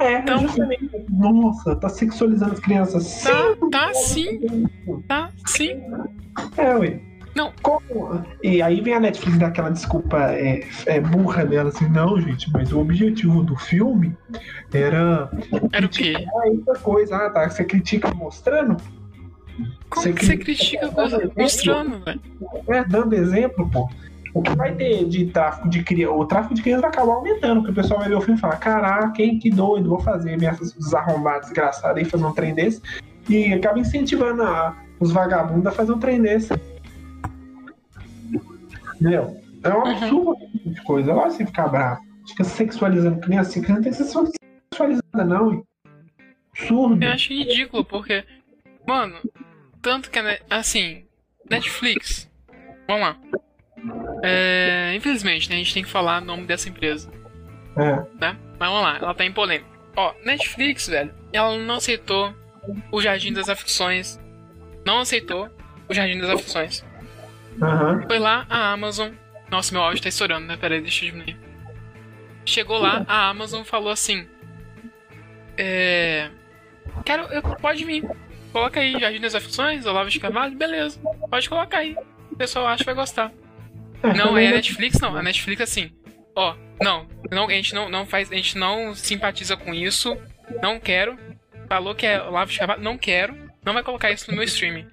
É, Então- justamente. Nossa, tá sexualizando as crianças. Tá, tá sim, tá sim. É, ué. Não. Como? E aí vem a Netflix dar aquela desculpa é, é, burra dela, assim, não, gente, mas o objetivo do filme era Era o quê? outra coisa. Ah, tá, você critica mostrando? Como Você que você critica- critica mostrando, velho? É, dando exemplo, pô. O que vai ter de tráfico de criança? O tráfico de criança vai acabar aumentando, porque o pessoal vai ver o filme e falar: caraca, hein, que doido, vou fazer minhas desarrombadas desgraçadas aí fazer um trem desse. E acaba incentivando a- os vagabundos a fazer um trem desse. Entendeu? É um Uhum. absurdo tipo de coisa. Que você ficar bravo. Fica sexualizando criança. Assim, criança não tem que ser sexualizada, não. hein? Absurdo. Eu acho ridículo, porque. Mano, tanto que. Assim, Netflix. Vamos lá. É, infelizmente, né, a gente tem que falar o nome dessa empresa, É. né? Mas vamos lá, ela tá em polêmica. Ó, Netflix, velho, ela não aceitou o Jardim das Aflições. Não aceitou o Jardim das Aflições. Aham. Foi lá a Amazon. Nossa, meu áudio tá estourando, né? Peraí, deixa eu diminuir. Chegou lá, a Amazon falou assim: É. Quero. Eu, pode vir. Coloca aí Jardim das Aflições, Olavo de Carvalho, beleza. Pode colocar aí. O pessoal acha que vai gostar. É, Não, é a Netflix não. A Netflix assim. Ó, não, não, a gente não, não faz. A gente não simpatiza com isso. Não quero. Falou que é Carvalho, não quero. Não vai colocar isso no meu streaming.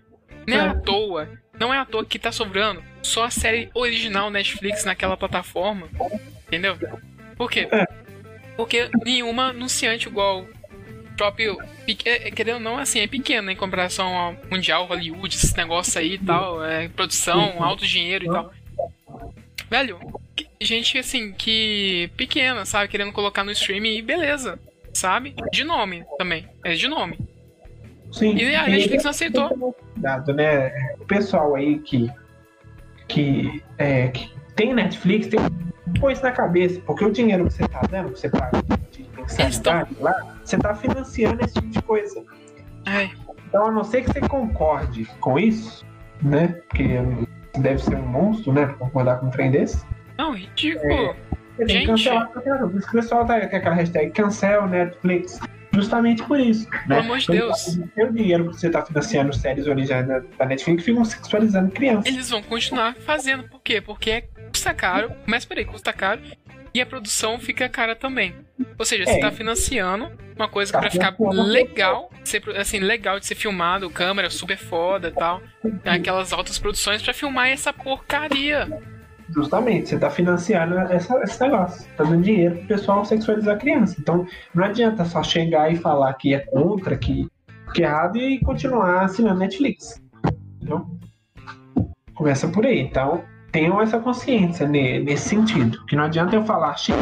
Não é É. à toa. Não é à toa que tá sobrando só a série original Netflix naquela plataforma. Entendeu? Por quê? É. Porque nenhuma anunciante igual próprio. peque- é, Querendo ou não, assim, é pequeno em comparação ao Mundial, Hollywood, esse negócio aí e tal. É, produção, alto dinheiro e tal. Velho, gente assim, que pequena, sabe? Querendo colocar no streaming e beleza. Sabe? De nome também. É de nome. Sim. E a Netflix não aceitou. Cuidado, né? O pessoal aí que, que, é, que tem Netflix tem pôr isso na cabeça, porque o dinheiro que você tá dando, que você paga de mensalidade lá, você tá financiando esse tipo de coisa. Ai, Então, a não ser que você concorde com isso, né? Porque deve ser um monstro, né? Pra concordar com um trem desse. não, ridículo. Tem que Gente. cancelar. Por isso que o pessoal tá com aquela hashtag cancel Netflix. Justamente por isso. Né? Pelo amor de Deus. O seu dinheiro que você tá financiando séries originais da, Netflix ficam sexualizando crianças. Eles vão continuar fazendo. Por quê? Porque é- custa caro. Mas peraí, custa caro. E a produção fica cara também. Ou seja, você É. tá financiando uma coisa Tá pra ficar legal, ser, assim, legal de ser filmado, câmera super foda e tal. Aquelas altas produções pra filmar essa porcaria. Justamente, você está financiando essa, esse negócio, tá dando dinheiro pro pessoal sexualizar a criança. Então, não adianta só chegar e falar que é contra, que, que é errado e continuar assinando Netflix. Entendeu? Começa por aí. Então, tenham essa consciência ne- nesse sentido. Que não adianta eu falar X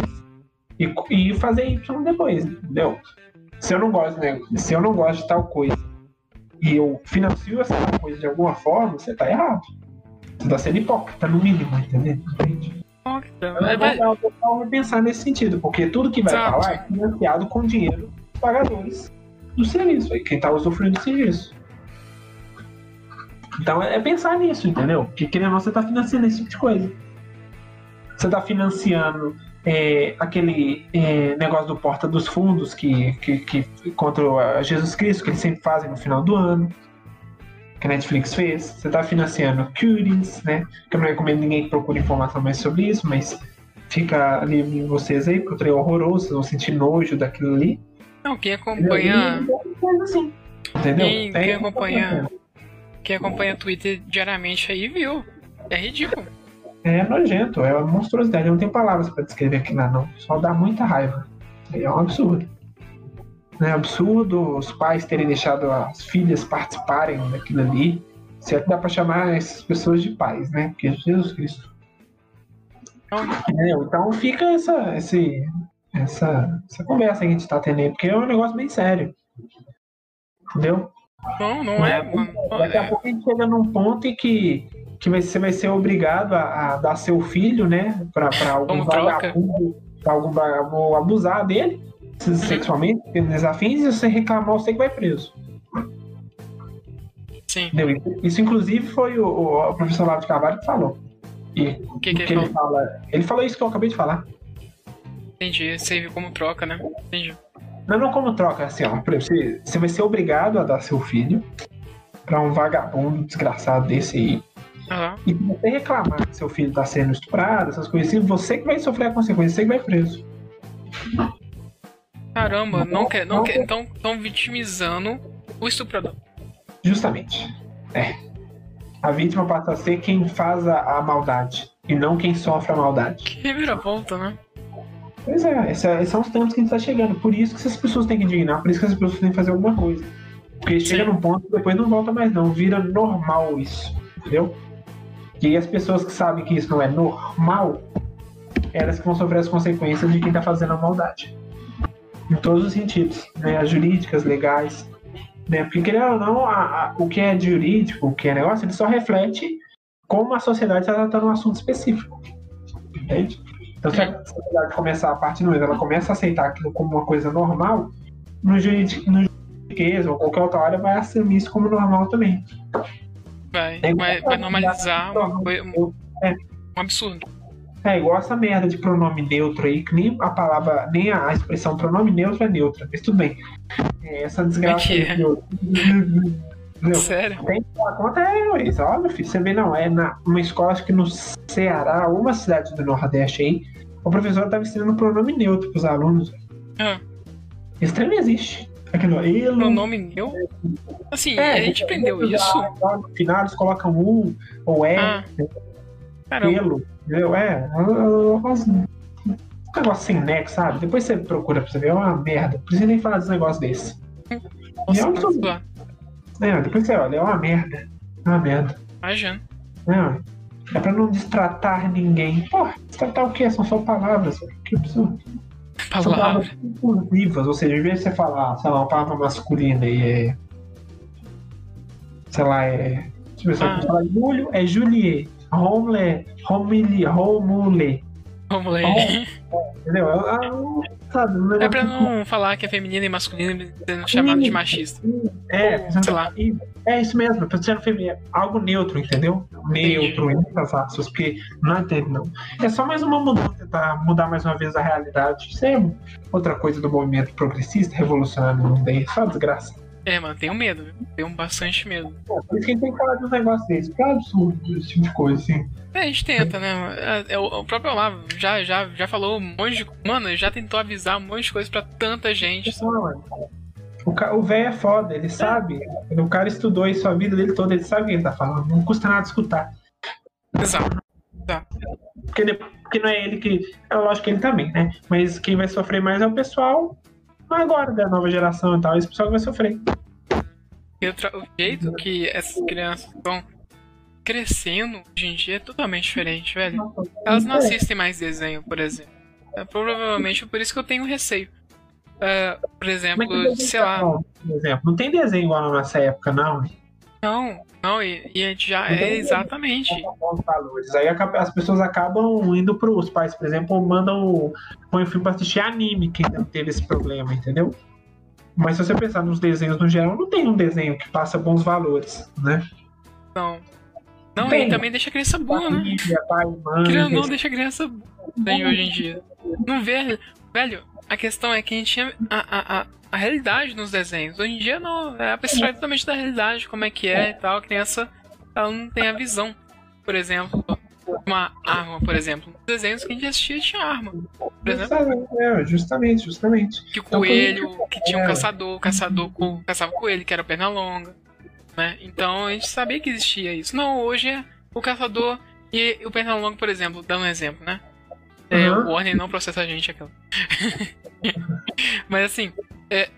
e, e fazer Y depois, entendeu? Se eu não gosto, né? Se eu não gosto de tal coisa e eu financio essa coisa de alguma forma, você tá errado. Você tá sendo hipócrita, no mínimo, entendeu? Entende? É, vai- Eu vou pensar nesse sentido, porque tudo que vai Exato. falar é financiado com dinheiro dos pagadores do serviço, aí quem tá usufruindo do serviço. Então é pensar nisso, entendeu? Porque querendo ou não, você tá financiando esse tipo de coisa. Você tá financiando é, aquele é, negócio do Porta dos Fundos que, que, que contra Jesus Cristo, que eles sempre fazem no final do ano. Que a Netflix fez. Você tá financiando Cuties, né? Que eu não recomendo ninguém que procure informação mais sobre isso, mas fica livre em vocês aí, porque o trem é horroroso, vocês vão sentir nojo daquilo ali. Não, quem acompanha. E coisa assim. Entendeu? Quem- quem acompanha- Quem acompanha Twitter diariamente aí viu. É ridículo. É nojento, é uma monstruosidade. Eu não tenho palavras pra descrever aquilo lá, não. Só dá muita raiva. É um absurdo. É absurdo os pais terem deixado as filhas participarem daquilo ali. Se é que dá pra chamar essas pessoas de pais, né? Porque Jesus Cristo. É, então fica essa, esse, essa, essa conversa que a gente tá tendo aí, porque é um negócio bem sério. Entendeu? Não, não é. mano. Daqui a É, pouco a gente chega num ponto em que, que você vai ser obrigado a, a dar seu filho, né? Pra, pra algum vagabundo, pra algum vagabundo abusar dele sexualmente, tendo desafins, e você reclamar, você que vai preso. Sim. Entendeu? Isso, inclusive, foi o, o professor Lavo de Carvalho que falou. E O que, que que ele ele falou? fala. Ele falou isso que eu acabei de falar. Entendi. Save como troca, né? Entendi. Não, não como troca, assim, ó. Você, você vai ser obrigado a dar seu filho pra um vagabundo desgraçado desse aí. Aham. E você reclamar que seu filho tá sendo estuprado, essas coisas assim, você que vai sofrer a consequência, você que vai preso. Caramba, não quer. Não Não quer. Então estão vitimizando o estuprador. Justamente. É. A vítima passa a ser quem faz a, a maldade. E não quem sofre a maldade. Que reviravolta, né? Pois é, esse- esses são os tempos que a gente tá chegando. Por isso que essas pessoas têm que indignar, por isso que essas pessoas têm que fazer alguma coisa. Porque chega Sim. num ponto que depois não volta mais, não. Vira normal isso. Entendeu? E as pessoas que sabem que isso não é normal, elas que vão sofrer as consequências de quem tá fazendo a maldade. Em todos os sentidos, né? As jurídicas, legais. Né? Porque, querendo ou não, a- a- o que é jurídico, o que é negócio, ele só reflete como a sociedade está tratando um assunto específico. Entende? Então, se a sociedade começar, a partir do momento ela começa a aceitar aquilo como uma coisa normal, no juridiquês ou qualquer outra área vai assumir isso como normal também. Vai, vai, vai normalizar uma um É. um absurdo. É igual essa merda de pronome neutro aí, que nem a palavra, nem a expressão pronome neutro é neutra, mas tudo bem. É, essa desgraça que aí, eu-? Sério? Tem que conta, é isso. Óbvio, filho. Você vê, não, é na, uma escola, acho que no Ceará, uma cidade do Nordeste aí, o professor estava ensinando pronome neutro pros alunos. Ah, Esse trem não existe. Aquilo, ele. pronome meu? Assim, É, a gente aprendeu isso. Lá no final eles colocam um ou é, Ah, pelo, entendeu? É, é, é, um negócio sem nexo, sabe? Depois você procura pra você ver, é uma merda. Precisa nem falar desse negócio desse. Nossa, é um tá absurdo. zoado. É, depois você olha, é uma merda. É uma merda. Imagina. Não, é pra não destratar ninguém. Porra, destratar o quê? São só palavras. Que absurdo. São Palavra. palavras inclusivas, ou seja, em vez de você falar, sei lá, uma palavra masculina e é. Sei lá, é. Deixa eu ver se Ah. falar. Julio é Juliet. Romule é Romili, Romule. Vamos ler. Entendeu? É, é, sabe, É pra não falar que é feminino e masculino sendo chamado de machista. É, Ou, sei lá. É isso mesmo, pra ser feminino, algo neutro, entendeu? Neutro, entre as aspas, porque não entende, não. É só mais uma mudança, tentar mudar mais uma vez a realidade. Isso é outra coisa do movimento progressista, revolucionário mundo aí, só desgraça. É, mano, tenho medo? Tenho bastante medo. Pô, por isso que a gente tem que falar de um negócio desse, porque é absurdo esse tipo de coisa, assim. É, a gente tenta, né? É, é, o, o próprio Olavo já, já, já falou um monte de. Mano, já tentou avisar um monte de coisa pra tanta gente. Não, é. O velho é foda, ele sabe. O cara estudou isso a vida dele toda, ele sabe o que ele tá falando. Não custa nada escutar. Exato. Porque, de- porque não é ele que. É lógico que ele também, né? Mas quem vai sofrer mais é o pessoal agora, da nova geração e tal. Esse pessoal que vai sofrer. E outra- o jeito que essas crianças estão crescendo hoje em dia é totalmente diferente, velho. Elas não assistem mais desenho, por exemplo. É, provavelmente por isso que eu tenho receio. É, por é exemplo, sei lá. Por exemplo, não tem desenho igual na nossa época, não. Não, não, e, e a gente já Não é tem exatamente. Com bons valores. Aí acaba- as pessoas acabam indo pros pais, por exemplo, mandam põe o filme pra assistir anime, que ainda teve esse problema, entendeu? Mas se você pensar nos desenhos no geral, não tem um desenho que passa bons valores, né? Não. Não, Tem. e também deixa a criança boa, né? Pai, mãe, ou não, deixa a criança bem hoje em dia. Não vê, velho, a questão é que a gente tinha a, a, a, a realidade nos desenhos. Hoje em dia não, é abstrai totalmente da realidade, como é que é e tal. A criança, ela não tem a visão. Por exemplo, uma arma, por exemplo. Nos desenhos que a gente assistia tinha arma. Exemplo, É, justamente, justamente. que o Então, coelho, que tinha um é. caçador, o caçador co- caçava coelho, que era perna longa. Né? Então a gente sabia que existia isso. Não, hoje é o caçador E o Pernalonga, por exemplo, dando um exemplo, né? É, Uhum. O Warner não processa a gente, aquela. Mas assim, é,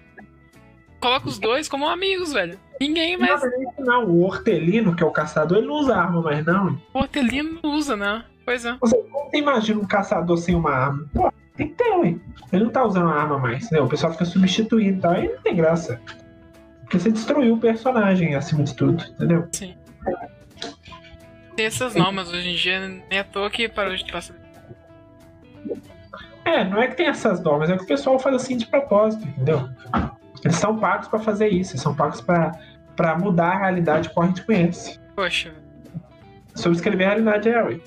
coloca os dois como amigos, velho. Ninguém Não, mais. isso não, o Hortelino, que é o caçador, ele não usa arma mais, não. O Hortelino não usa, né? Pois é. Você, como você imagina um caçador sem uma arma? Pô, tem que ter, ué. Ele não tá usando a arma mais, entendeu? O pessoal fica substituindo e tal, aí não tem graça. Porque você destruiu o personagem acima de tudo, entendeu? Sim. Tem essas normas hoje em dia, nem à toa que parou de passar. É, não é que tem essas normas, é que o pessoal faz assim de propósito, entendeu? Eles são pagos pra fazer isso, eles são pagos pra, pra mudar a realidade que a gente conhece. Poxa, Subscrever a realidade é, ué.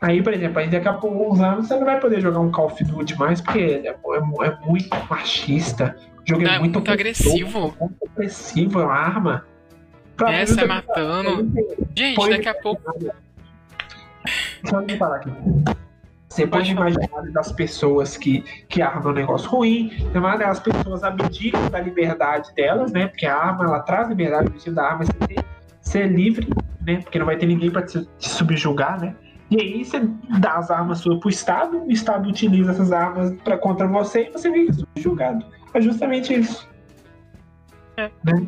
Aí, por exemplo, aí daqui a pouco, uns anos, você não vai poder jogar um Call of Duty mais, porque é, é- é muito machista. O jogo Não, é, é muito, muito agressivo. Muito agressivo, a arma. Pra é, sai matando. Gente, daqui a pouco. Deixa eu parar aqui. Você pode imaginar das pessoas que, que armam é um negócio ruim, né? as pessoas abdicam da liberdade delas, né? Porque a arma, ela traz liberdade, o objetivo da arma é ser livre, né? Porque não vai ter ninguém para te, te subjugar, né? E aí você dá as armas suas pro Estado, o Estado utiliza essas armas para contra você e você fica subjugado. É justamente isso. É. Né?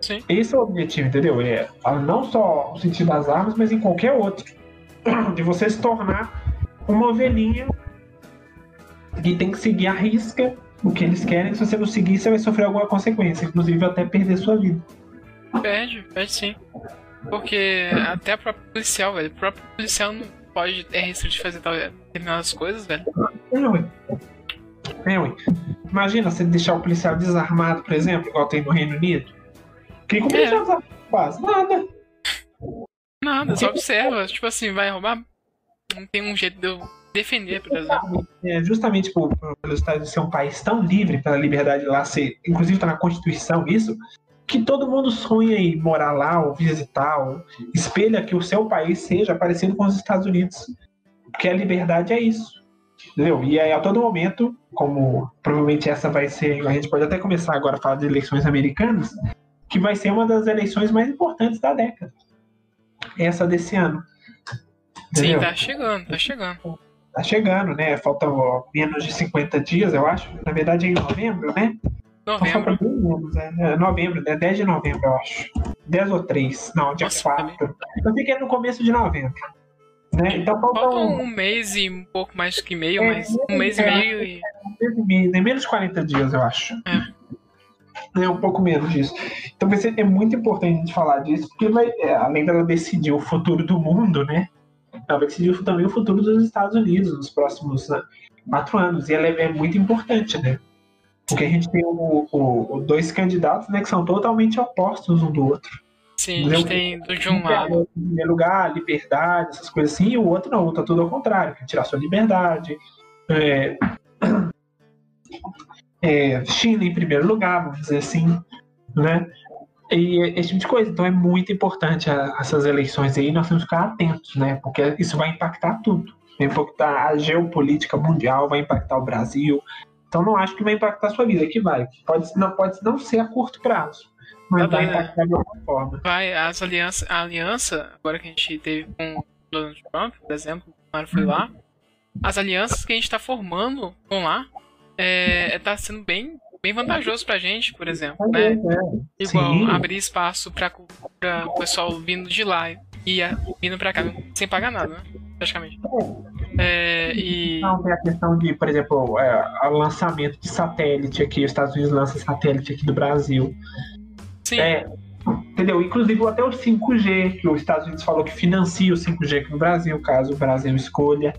Sim. Esse é o objetivo, entendeu? É não só no sentido das armas, mas em qualquer outro. De você se tornar uma ovelhinha que tem que seguir a risca o que eles querem. Se você não seguir, você vai sofrer alguma consequência, inclusive até perder sua vida. Perde, perde sim. Porque até o próprio policial, velho. O próprio policial não pode ter risco de fazer tal- determinadas coisas, velho. É, ué. É, ué. Imagina você deixar o policial desarmado, por exemplo, igual tem no Reino Unido. O que que o policial desarmado faz? Nada. Nada, só observa. Tipo assim, vai roubar. Não tem um jeito de eu defender, por exemplo. É, justamente por, por- pelos Estados Unidos ser um país tão livre pela liberdade lá ser, inclusive tá na Constituição isso, que todo mundo sonha em morar lá ou visitar, ou espelha que o seu país seja parecido com os Estados Unidos. Porque a liberdade é isso. Entendeu? E aí a todo momento, como provavelmente essa vai ser, a gente pode até começar agora a falar de eleições americanas, que vai ser uma das eleições mais importantes da década. Essa desse ano. Sim, tá chegando, tá chegando. Tá chegando, né? Faltam ó, menos de 50 dias, eu acho. Na verdade é em novembro, né? Só Novembro. falta bem menos, né? É novembro, né? 10 de novembro, eu acho. 10 ou 3. Não, dia Nossa, 4. Eu sei que é no começo de novembro. Né? Então Falta faltam um mês e um pouco mais que meio, É, mas um mês e é. meio e. um mês e meio, né? menos de 40 dias, eu acho. É. um pouco menos disso. Então vai ser, é muito importante a gente falar disso, porque vai, é, além dela decidir o futuro do mundo, né? Ela vai decidir também o futuro dos Estados Unidos nos próximos né, quatro anos. E ela é, é muito importante, né? Porque a gente tem o- o dois candidatos né, que são totalmente opostos um do outro. Sim, a gente tem do de um lado. Em primeiro lugar, liberdade, essas coisas assim, e o outro não, tá tudo ao contrário, quer tirar sua liberdade. É, é, China em primeiro lugar, vamos dizer assim, né? E esse tipo de coisa. Então é muito importante a- essas eleições aí, nós temos que ficar atentos, né? Porque isso vai impactar tudo. Vai impactar a geopolítica mundial, vai impactar o Brasil. Então não acho que vai impactar a sua vida, que vai. Pode, não, pode não ser a curto prazo, mas Tá vai né? impactar de alguma forma. Vai, as alianças, a aliança, agora que a gente teve com Donald Trump, por exemplo, o Bolsonaro foi lá, as alianças que a gente tá formando com lá, é, tá sendo bem, bem vantajoso pra gente, por exemplo, né? É, Igual Sim. abrir espaço pra cultura, o pessoal vindo de lá e vindo pra cá sem pagar nada, né? Praticamente. É, e. Não, tem a questão de, por exemplo, é, o lançamento de satélite aqui, os Estados Unidos lançam satélite aqui do Brasil. Sim, É, entendeu? Inclusive até o 5G, que os Estados Unidos falou que financia o 5G aqui no Brasil, caso o Brasil escolha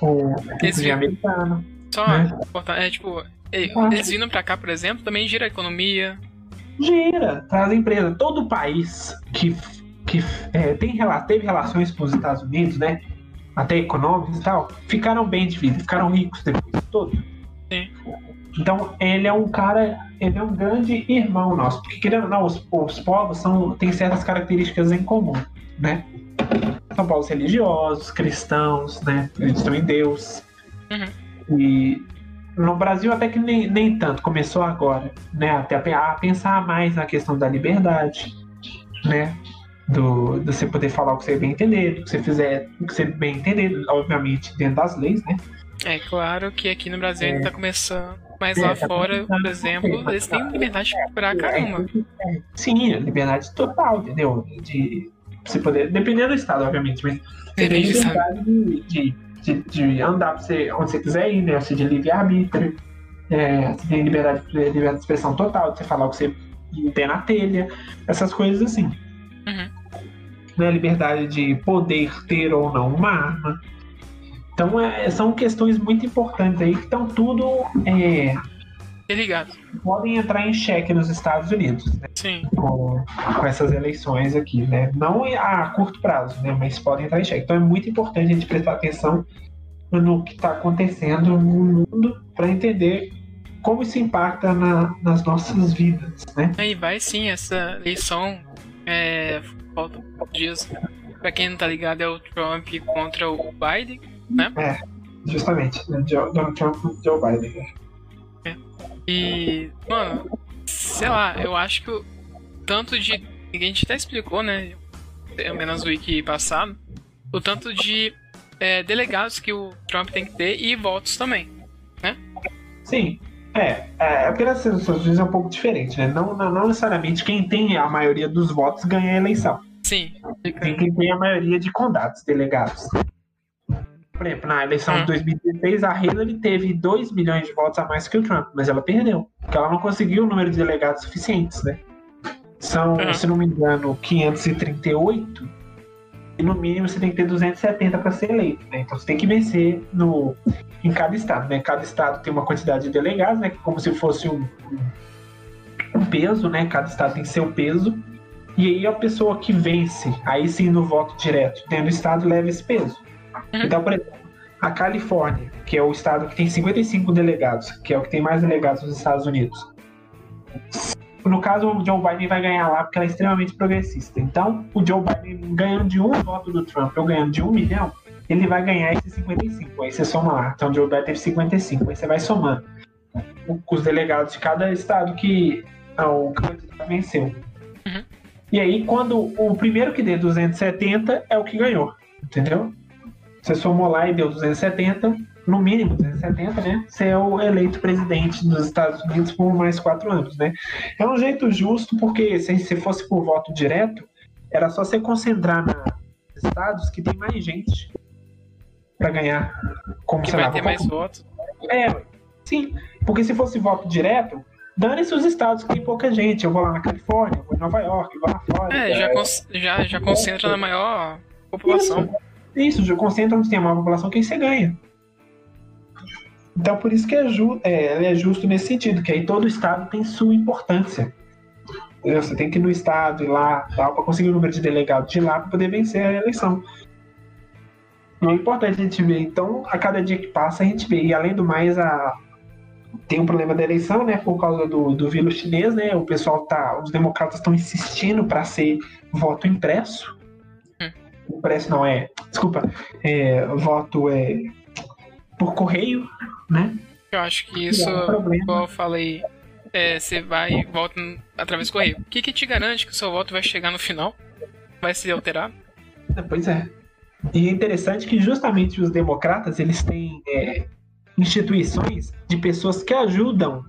o 5G Esse- americano. só né? é tipo. Eles vindo pra cá, por exemplo, também gira a economia. Gira, traz empresa. Todo país que, que é, tem, teve relações com os Estados Unidos, né? Até econômicos e tal, ficaram bem de vida, ficaram ricos depois, todos. Sim. Então, ele é um cara, ele é um grande irmão nosso. Porque, querendo ou não, os, os povos são, têm certas características em comum, né? São povos religiosos, cristãos, né? Acreditam em Deus. Uhum. E no Brasil até que nem, nem tanto, começou agora, né? Até a pe- a pensar mais na questão da liberdade, né? do, de você poder falar o que você bem entender, do que você fizer, o que você bem entender, obviamente, dentro das leis, né? É claro que aqui no Brasil é. ainda tá começando, mas lá é, tá fora, por exemplo, eles têm liberdade pra é, caramba. É, sim, liberdade total, entendeu? De você poder, dependendo do estado, obviamente, mas você tem liberdade de, de, de, de, andar pra você, onde você quiser ir, né? Você de livre-arbítrio, é, você tem liberdade, liberdade de expressão total, de você falar o que você tem na telha, essas coisas assim. Uhum. Né, liberdade de poder ter ou não uma arma. Então é, são questões muito importantes aí que estão tudo é, ligado. Podem entrar em xeque nos Estados Unidos, né? Sim. Com, com, essas eleições aqui, né? Não a curto prazo, né? Mas podem entrar em xeque. Então é muito importante a gente prestar atenção no que está acontecendo no mundo para entender como isso impacta na, nas nossas vidas, né? Aí vai sim, essa eleição é, falta dias. Pra quem não tá ligado, é o Trump contra o Biden, né? É, justamente. Né? Donald Trump contra Joe Biden. E, mano, sei lá, eu acho que o tanto de. A gente até explicou, né? Pelo menos o wiki passado. O tanto de é, delegados que o Trump tem que ter e votos também, né? Sim. É, é os Estados Unidos é um pouco diferente, né? Não, não, não, necessariamente quem tem a maioria dos votos ganha a eleição. Sim. Tem quem tem a maioria de condados delegados. Por exemplo, na eleição hum. de 2016, a Hillary teve 2 milhões de votos a mais que o Trump, mas ela perdeu, porque ela não conseguiu o número de delegados suficientes, né? São, hum. se não me engano, 538 e no mínimo você tem que ter 270 para ser eleito, né? Então você tem que vencer no, em cada estado, né? Cada estado tem uma quantidade de delegados, né? Como se fosse um, um peso, né? Cada estado tem seu peso. E aí a pessoa que vence, aí sim no voto direto, dentro do estado, leva esse peso. Uhum. Então, por exemplo, a Califórnia, que é o estado que tem 55 delegados, que é o que tem mais delegados nos Estados Unidos no caso, o Joe Biden vai ganhar lá porque ela é extremamente progressista. Então, o Joe Biden ganhando de um voto do Trump ou ganhando de um milhão, ele vai ganhar esses 55. Aí você soma lá. Então, o Joe Biden teve 55. Aí você vai somando os delegados de cada estado que ah, o candidato venceu. Uhum. E aí, quando o primeiro que deu 270 é o que ganhou. Entendeu? Você somou lá e deu 270 no mínimo 270, né, ser o eleito presidente dos Estados Unidos por mais quatro anos, né. É um jeito justo porque se, se fosse por voto direto, era só você concentrar nos estados que tem mais gente para ganhar. Como, que vai lá, ter mais votos. É, sim, porque se fosse voto direto, dane-se os estados que tem pouca gente. Eu vou lá na Califórnia, vou em Nova York, vou na Flórida. É, já, já, já concentra na maior população. Isso, isso concentra onde tem a maior população, quem você ganha. Então, por isso que é, ju é, é justo nesse sentido, que aí todo estado tem sua importância. Você tem que ir no estado e lá para conseguir o número de delegados de lá para poder vencer a eleição. E é importante a gente ver. Então, a cada dia que passa, a gente vê. E além do mais, a... tem um problema da eleição, né? Por causa do, do vírus chinês, né? O pessoal tá. Os democratas estão insistindo para ser voto impresso. Impresso não é. Desculpa. É, voto é por correio, né? Eu acho que isso, é um como eu falei, é, você vai e volta através do correio. O que, que te garante que o seu voto vai chegar no final? Vai ser alterado? É, pois é. E é interessante que justamente os democratas eles têm é, instituições de pessoas que ajudam,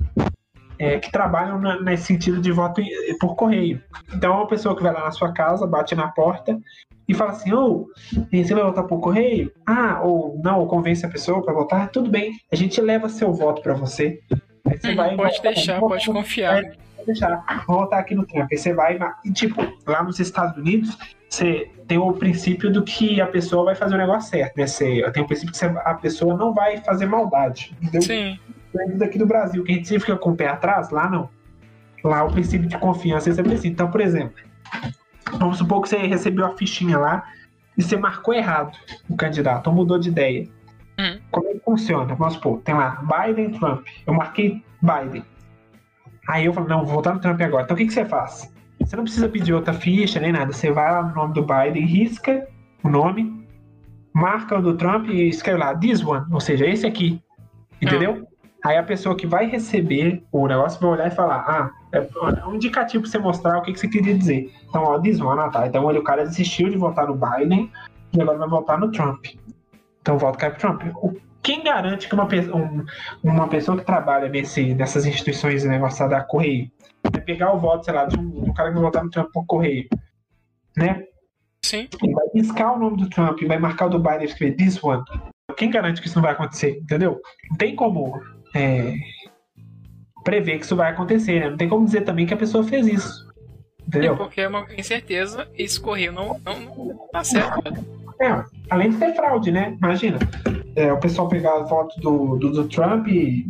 é, que trabalham na, nesse sentido de voto por correio. Então, uma pessoa que vai lá na sua casa, bate na porta e fala assim, ou oh, você vai votar por correio? Ah, ou não, ou convence a pessoa para votar, tudo bem, a gente leva seu voto para você. Aí você hum, vai, pode vai, deixar, vai, pode confiar. Pode deixar, vou votar aqui no Trump. Aí você vai, e tipo, lá nos Estados Unidos, você tem o princípio do que a pessoa vai fazer o negócio certo, né? Você, tem o princípio que você, a pessoa não vai fazer maldade. Entendeu? Sim. Daqui do Brasil, que a gente sempre fica com o pé atrás, lá não. Lá o princípio de confiança é sempre assim. Então, por exemplo, Vamos supor que você recebeu a fichinha lá e você marcou errado o candidato, ou mudou de ideia. Hum. Como é que funciona? Vamos supor, tem lá Biden Trump. Eu marquei Biden. Aí eu falo, não, vou votar no Trump agora. Então o que, que você faz? Você não precisa pedir outra ficha nem nada. Você vai lá no nome do Biden, risca o nome, marca o do Trump e escreve lá, this one, ou seja, esse aqui. Entendeu? Hum. Aí a pessoa que vai receber o negócio vai olhar e falar: Ah, É um indicativo pra você mostrar o que, que você queria dizer. Então, ó, ah, tá. Então, olha, o cara desistiu de votar no Biden e agora vai votar no Trump. Então, voto cai pro Trump. O- Quem garante que uma, um- uma pessoa que trabalha nesse, nessas instituições negócio da Correio vai pegar o voto, sei lá, de um, de um cara que vai votar no Trump por Correio, né? Sim. Ele vai riscar o nome do Trump e vai marcar o do Biden e escrever this one. Quem garante que isso não vai acontecer? Entendeu? Não tem como é, prever que isso vai acontecer, né? Não tem como dizer também que a pessoa fez isso. É Entendeu? porque é uma incerteza, esse correio não, não, não tá certo. velho. É, além de ter fraude, né? Imagina. é, o pessoal pegar a foto do, do, do Trump e,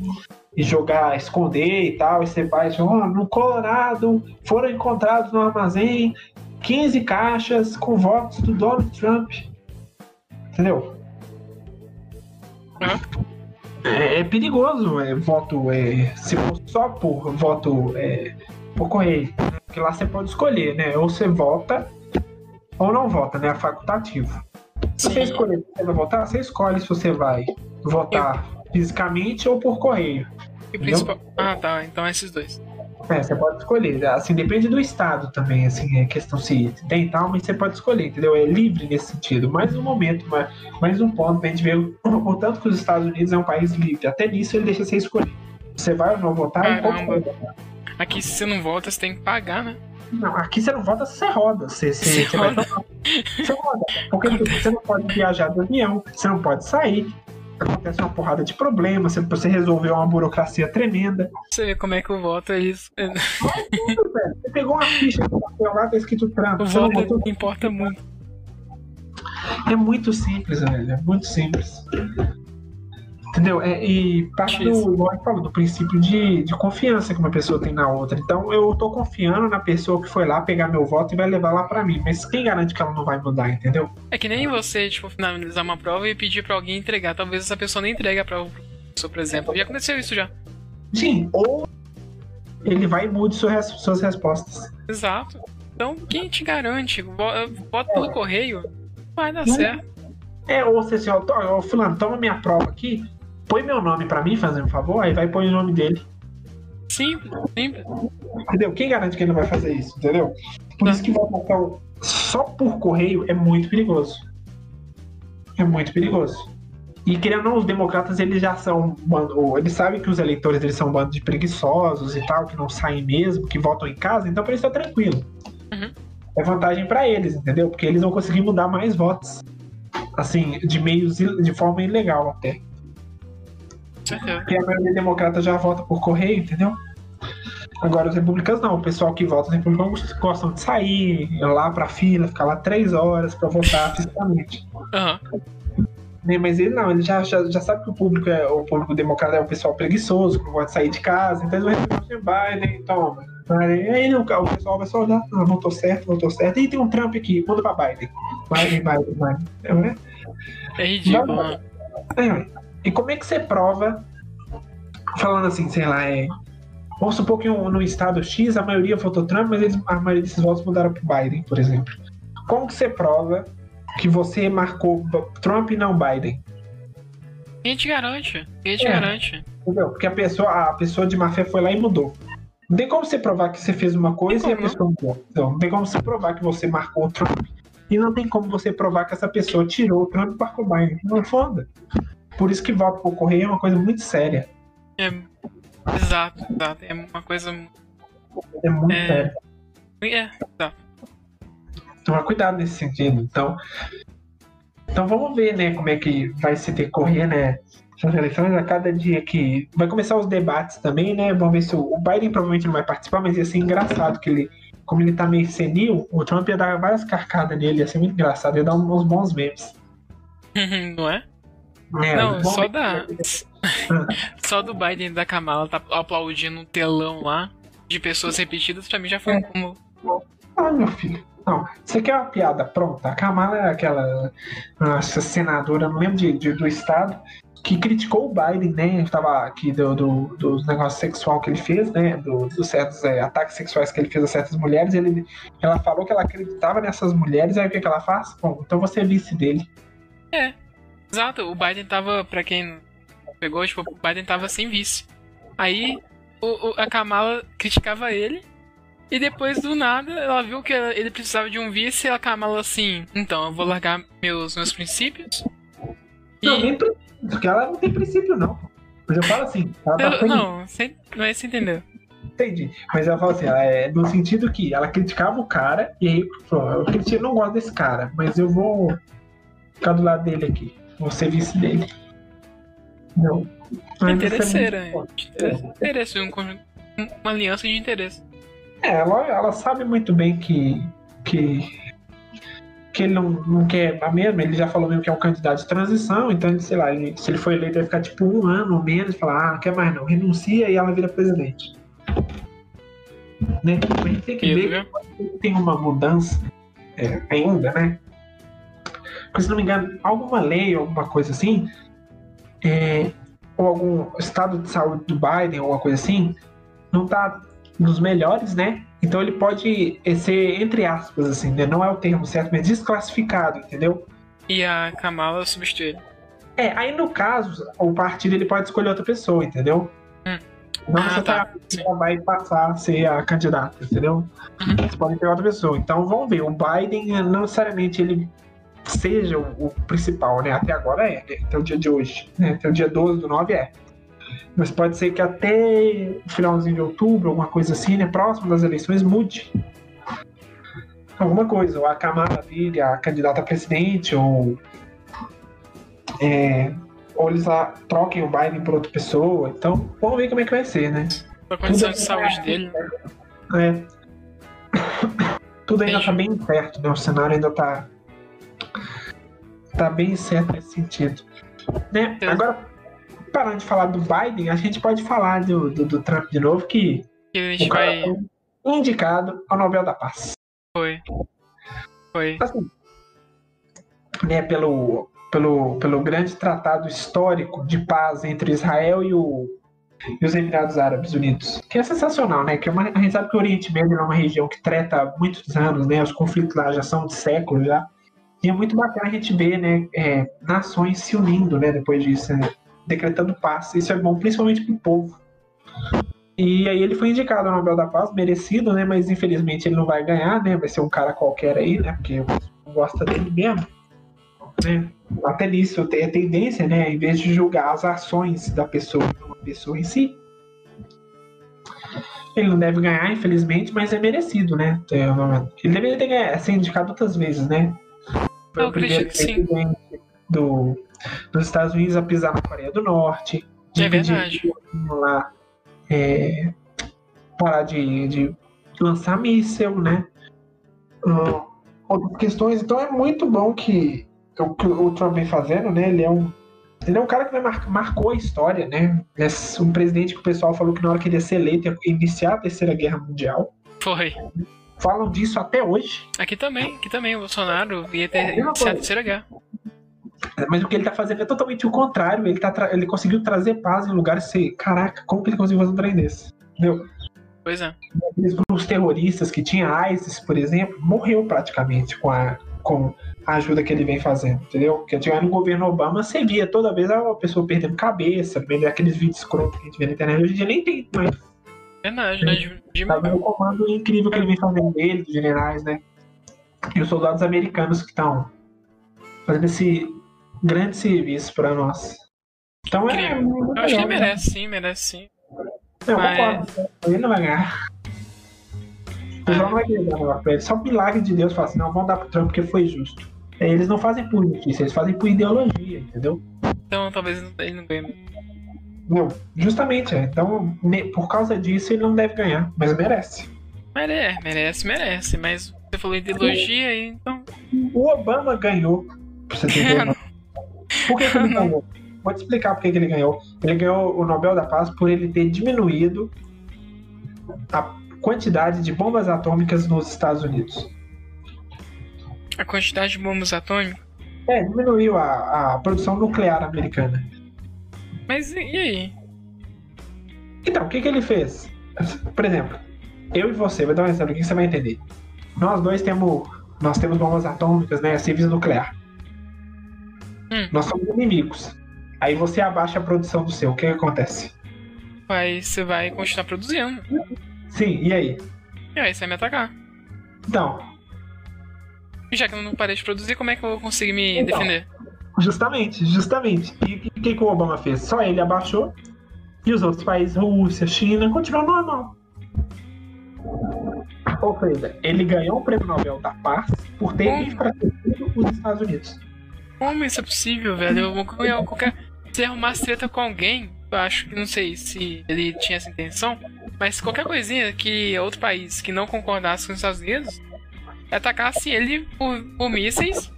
e jogar, esconder e tal, e você vai, ó, no Colorado foram encontrados no armazém 15 caixas com votos do Donald Trump. Entendeu? É, é perigoso é, voto, é, se for só por voto é, por correio. Porque lá você pode escolher, né? Ou você vota ou não vota, né? É facultativo. Se você escolher se você vai votar, você escolhe se você vai votar fisicamente ou por correio. Principal... Ah, tá. Então esses dois. É, você pode escolher. Assim, depende do estado também, assim, é questão se tem e tal, mas você pode escolher, entendeu? É livre nesse sentido. Mais um momento, mais, mais um ponto pra gente ver o, o tanto que os Estados Unidos é um país livre. Até nisso ele deixa você escolher. Você vai ou não votar como Caramba. vai. Aqui, se você não volta, você tem que pagar, né? Não, aqui você não vota, você roda. Você, você, Você vai roda. votar. Você roda. Porque você não pode viajar de avião, você não pode sair. Acontece uma porrada de problemas, você, você resolveu uma burocracia tremenda. Você vê como é que o voto eles. Velho, Você pegou uma ficha do papel lá, tá escrito Trump. O voto votou. importa muito. É muito simples, velho. É muito simples. Entendeu? É, e parte do, igual falou, do princípio de, de confiança que uma pessoa tem na outra. Então eu tô confiando na pessoa que foi lá pegar meu voto e vai levar lá pra mim. Mas quem garante que ela não vai mudar, entendeu? É que nem você, tipo, finalizar uma prova e pedir pra alguém entregar. Talvez essa pessoa nem entregue a prova pro professor, por exemplo. Já aconteceu isso já. Sim, ou ele vai e mude suas, suas respostas. Exato. Então, quem te garante? Voto pelo correio. Vai dar certo. É, ou você assim, ó, fulano, toma minha prova aqui, põe meu nome pra mim, fazer um favor, aí vai pôr o nome dele. Simples, simples. Entendeu? Quem garante que ele não vai fazer isso, entendeu? Por Tá. isso que votação só por correio é muito perigoso. É muito perigoso. E querendo ou não, os democratas eles já são bando, eles sabem que os eleitores eles são um bando de preguiçosos e tal, que não saem mesmo, que votam em casa, então pra eles tá tranquilo. Uhum. É vantagem pra eles, entendeu? Porque eles vão conseguir mudar mais votos. Assim, de meios de forma ilegal até. Certeza. Porque a maioria democrata já vota por correio, entendeu? Agora os republicanos não, o pessoal que vota os republicanos gostam de sair, ir lá pra fila, ficar lá três horas pra votar fisicamente. Aham. Né, Mas ele não, ele já, já, já sabe que o público é o público democrata é um pessoal preguiçoso, que não gosta de sair de casa, então vão resolver Biden, toma. Aí aí o o pessoal vai só olhar, ah, votou certo, votou certo. E tem um Trump aqui, manda pra Biden. Biden, Biden, Biden. É, né? É ridículo, Não, mano. É, e como é que você prova, falando assim, sei lá, é. Vamos supor que um- no estado X a maioria votou Trump, mas eles, a maioria desses votos mudaram pro Biden, por exemplo. Como que você prova que você marcou Trump e não Biden? Quem te garante? Quem te É. garante? Entendeu? Porque a pessoa, a pessoa de má fé foi lá e mudou. Não tem como você provar que você fez uma coisa e a pessoa mudou. Então, não tem como você provar que você marcou o Trump. E não tem como você provar que essa pessoa tirou o Trump e marcou o Biden. Não foda. Por isso que voto por correio é uma coisa muito séria. É. Exato, exato. É uma coisa. É muito É. sério. É, exato. tomar cuidado nesse sentido. Então, então vamos ver, né, como é que vai se decorrer, né, essas eleições a cada dia que vai começar os debates também, né? Vamos ver se o, o Biden provavelmente não vai participar, mas ia ser engraçado que ele, como ele tá meio senil, o Trump ia dar várias carcadas nele, ia ser muito engraçado, ia dar uns bons memes. Não é? É, Não, só da. Só do Biden e da Kamala tá aplaudindo um telão lá de pessoas repetidas, pra mim já foi um como. Ah, meu filho. Não, você quer uma piada pronta? A Kamala é aquela nossa, senadora, não lembro de, de- do estado, que criticou o Biden, né? Tava aqui do, do, dos negócios sexual que ele fez, né? Do- dos certos é, ataques sexuais que ele fez a certas mulheres. Ele, ela falou que ela acreditava nessas mulheres, aí o que, que ela faz? Bom, então você é vice dele. Exato, o Biden tava, pra quem pegou, tipo, o Biden tava sem vice. Aí o- o- a Kamala criticava ele. E depois do nada, ela viu que ele precisava de um vice e a Kamala assim, então eu vou largar meus, meus princípios. E. Não, nem princípio, porque ela não tem princípio, não. Mas eu falo assim, ela tá Eu- feliz. não, sem- não é isso entendeu. Entendi. Mas ela fala assim, ela é no sentido que ela criticava o cara e aí falou, eu critico, não gosto desse cara, mas eu vou ficar do lado dele aqui. Vou ser vice dele. Não. É Interesseira. Interesse, um um- uma aliança de interesse. É, ela, ela sabe muito bem que, que, que ele não, não quer a mesma, ele já falou mesmo que é um candidato de transição, então, ele, sei lá, ele- se ele for eleito, vai ficar tipo um ano ou menos, e falar, ah, não quer mais não, renuncia e ela vira presidente. Né? A gente tem que Isso, ver que tem uma mudança é, ainda, né? Porque, se não me engano, alguma lei, alguma coisa assim, é, ou algum estado de saúde do Biden, alguma coisa assim, não tá dos melhores, né? Então ele pode ser, entre aspas, assim, né? Não é o termo certo, mas desclassificado, entendeu? E a Kamala substitui ele. É, aí no caso, o partido ele pode escolher outra pessoa, entendeu? Hum. Não Ah, você tá. tá, ela vai passar a ser a candidata, entendeu? Uhum. Você pode pegar outra pessoa. Então vamos ver, o Biden não necessariamente ele seja o, o principal, né? Até agora é, né? até o dia de hoje. Né? Até o dia 12 do 9 é. Mas pode ser que até o finalzinho de outubro, alguma coisa assim, né? Próximo das eleições, mude. Alguma coisa, ou a vire a candidata a presidente, ou. é, ou eles lá troquem o Biden por outra pessoa. Então, vamos ver como é que vai ser, né? A condição de Tudo- saúde dele. É. Tudo ainda tá bem certo, né? O cenário ainda tá. Tá bem certo nesse sentido. Né? Agora, parando de falar do Biden, a gente pode falar do, do, do Trump de novo, que Que o cara vai. foi indicado ao Nobel da Paz. Foi. Foi. Assim, né, pelo, pelo, pelo grande tratado histórico de paz entre Israel e, o, e os Emirados Árabes Unidos. Que é sensacional, né? Que é uma, a gente sabe que o Oriente Médio é uma região que treta há muitos anos, né? Os conflitos lá já são de séculos já. E é muito bacana a gente ver, né, é, nações se unindo, né, depois disso, né, decretando paz. Isso é bom, principalmente para o povo. E aí ele foi indicado ao Nobel da Paz, merecido, né, mas infelizmente ele não vai ganhar, né, vai ser um cara qualquer aí, né, porque gosta dele mesmo. Né? Até nisso tem a tendência, né, em vez de julgar as ações da pessoa, não a pessoa em si. Ele não deve ganhar, infelizmente, mas é merecido, né? Ele deveria ter ganhado, ser indicado outras vezes, né? Foi Eu o primeiro acredito que sim. presidente do, dos Estados Unidos a pisar na Coreia do Norte. É verdade. lá, é, parar de, de lançar míssel, né? Ah, outras questões. Então é muito bom que o que o Trump vem fazendo, né? Ele é um, ele é um cara que mar- marcou a história, né? É um presidente que o pessoal falou que na hora que ele ia ser eleito ia iniciar a Terceira Guerra Mundial. Foi. Falam disso até hoje. Aqui também, aqui também, o Bolsonaro ia É, ter coisa. terceira guerra. Mas o que ele tá fazendo é totalmente o contrário. Ele, tá tra- ele conseguiu trazer paz em lugares. Assim, caraca, como que ele conseguiu fazer um trem desse? Entendeu? Pois é. grupos terroristas que tinha ISIS, por exemplo, morreu praticamente com a, com a ajuda que ele vem fazendo, entendeu? Porque tinha no governo Obama, você via toda vez a pessoa perdendo cabeça, vendo aqueles vídeos escrotos que a gente vê na internet, hoje em dia nem tem mais. Verdade, né? Tá vendo o comando incrível que ele vem fazendo dele, dos generais, né? E os soldados americanos que estão fazendo esse grande serviço para nós. Então é. Muito Eu acho que legal, ele né? merece sim, merece sim. Não, Mas- concordo. Ele não vai ganhar. O pessoal não vai querer dar negócio pra ele. Só o milagre de Deus fala assim: não, vamos dar pro Trump porque foi justo. É, Eles não fazem por justiça, eles fazem por ideologia, entendeu? Então talvez ele não ganhe. Não, justamente, é. Então, por causa disso, ele não deve ganhar, mas merece. Merece, merece, merece. Mas você falou ideologia aí, então. O Obama ganhou, pra você ter ideia. Por que, que ele ganhou? Vou te explicar por que, que ele ganhou. Ele ganhou o Nobel da Paz por ele ter diminuído a quantidade de bombas atômicas nos Estados Unidos. A quantidade de bombas atômicas. É, diminuiu a, a produção nuclear americana. Mas e, aí? Então, o que, que ele fez? Por exemplo, eu e você, vou dar um exemplo aqui que você vai entender. Nós dois temos, nós temos bombas atômicas, né? Serviço nuclear. Hum. Nós somos inimigos. Aí você abaixa a produção do seu. O que, que acontece? vai, você vai continuar produzindo. Sim, e aí? E aí você vai me atacar. Então, já que eu não parei de produzir, como é que eu vou conseguir me Então. defender? Justamente, justamente. E o que, que, o Obama fez? Só ele abaixou e os outros países, Rússia, China, continuam normal. Ou seja, ele ganhou o prêmio Nobel da Paz por ter Como? enfraquecido os Estados Unidos. Como isso é possível, velho? Eu vou ganhar qualquer. Se arrumar treta com alguém, eu acho que não sei se ele tinha essa intenção, mas qualquer coisinha que outro país que não concordasse com os Estados Unidos atacasse ele por, por mísseis,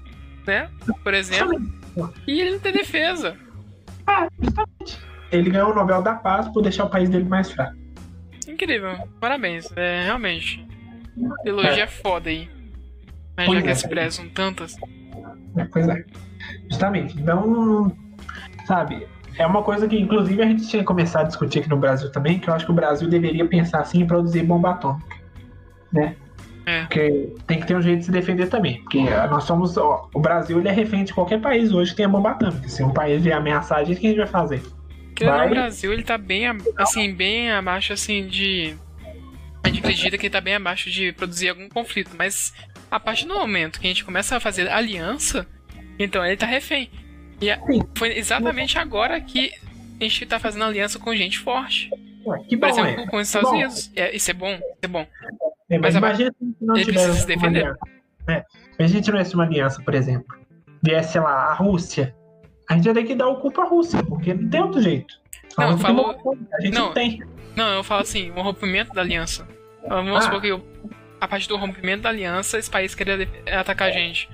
né? Por exemplo, e ele não tem defesa. Ah, justamente. Ele ganhou o Nobel da Paz por deixar o país dele mais fraco. Incrível, parabéns. É realmente. Trilogia é. foda aí. Mas Pois já que é. se prezam tantas. É, pois é. Justamente. Então, sabe, é uma coisa que inclusive a gente tinha começado a discutir aqui no Brasil também, que eu acho que o Brasil deveria pensar assim em produzir bomba atômica. Né? É. Porque tem que ter um jeito de se defender também. Porque nós somos. ó, o Brasil ele é refém de qualquer país hoje que tenha bomba atômica. Se um país vier ameaçar a gente, o que a gente vai fazer? Não, Vai. o Brasil, ele tá bem, assim, bem abaixo, assim, de... A gente acredita que ele tá bem abaixo de produzir algum conflito, mas a partir do momento que a gente começa a fazer aliança, então ele tá refém. E a- foi exatamente agora que a gente tá fazendo aliança com gente forte. Que Por bom, exemplo, é. com os Estados Bom. Unidos. É, isso é bom, isso é bom. É, mas Mas a- imagina se não tivesse se uma aliança. É, se a gente tivesse uma aliança, por exemplo, viesse, sei lá, a Rússia, a gente ia ter que dar o culpa à Rússia, porque não tem outro jeito. Não, A eu Rússia tem A gente não. não tem. Não, eu falo assim, o rompimento da aliança. Vamos Ah. supor que eu- a partir do rompimento da aliança, esse país queria atacar a gente.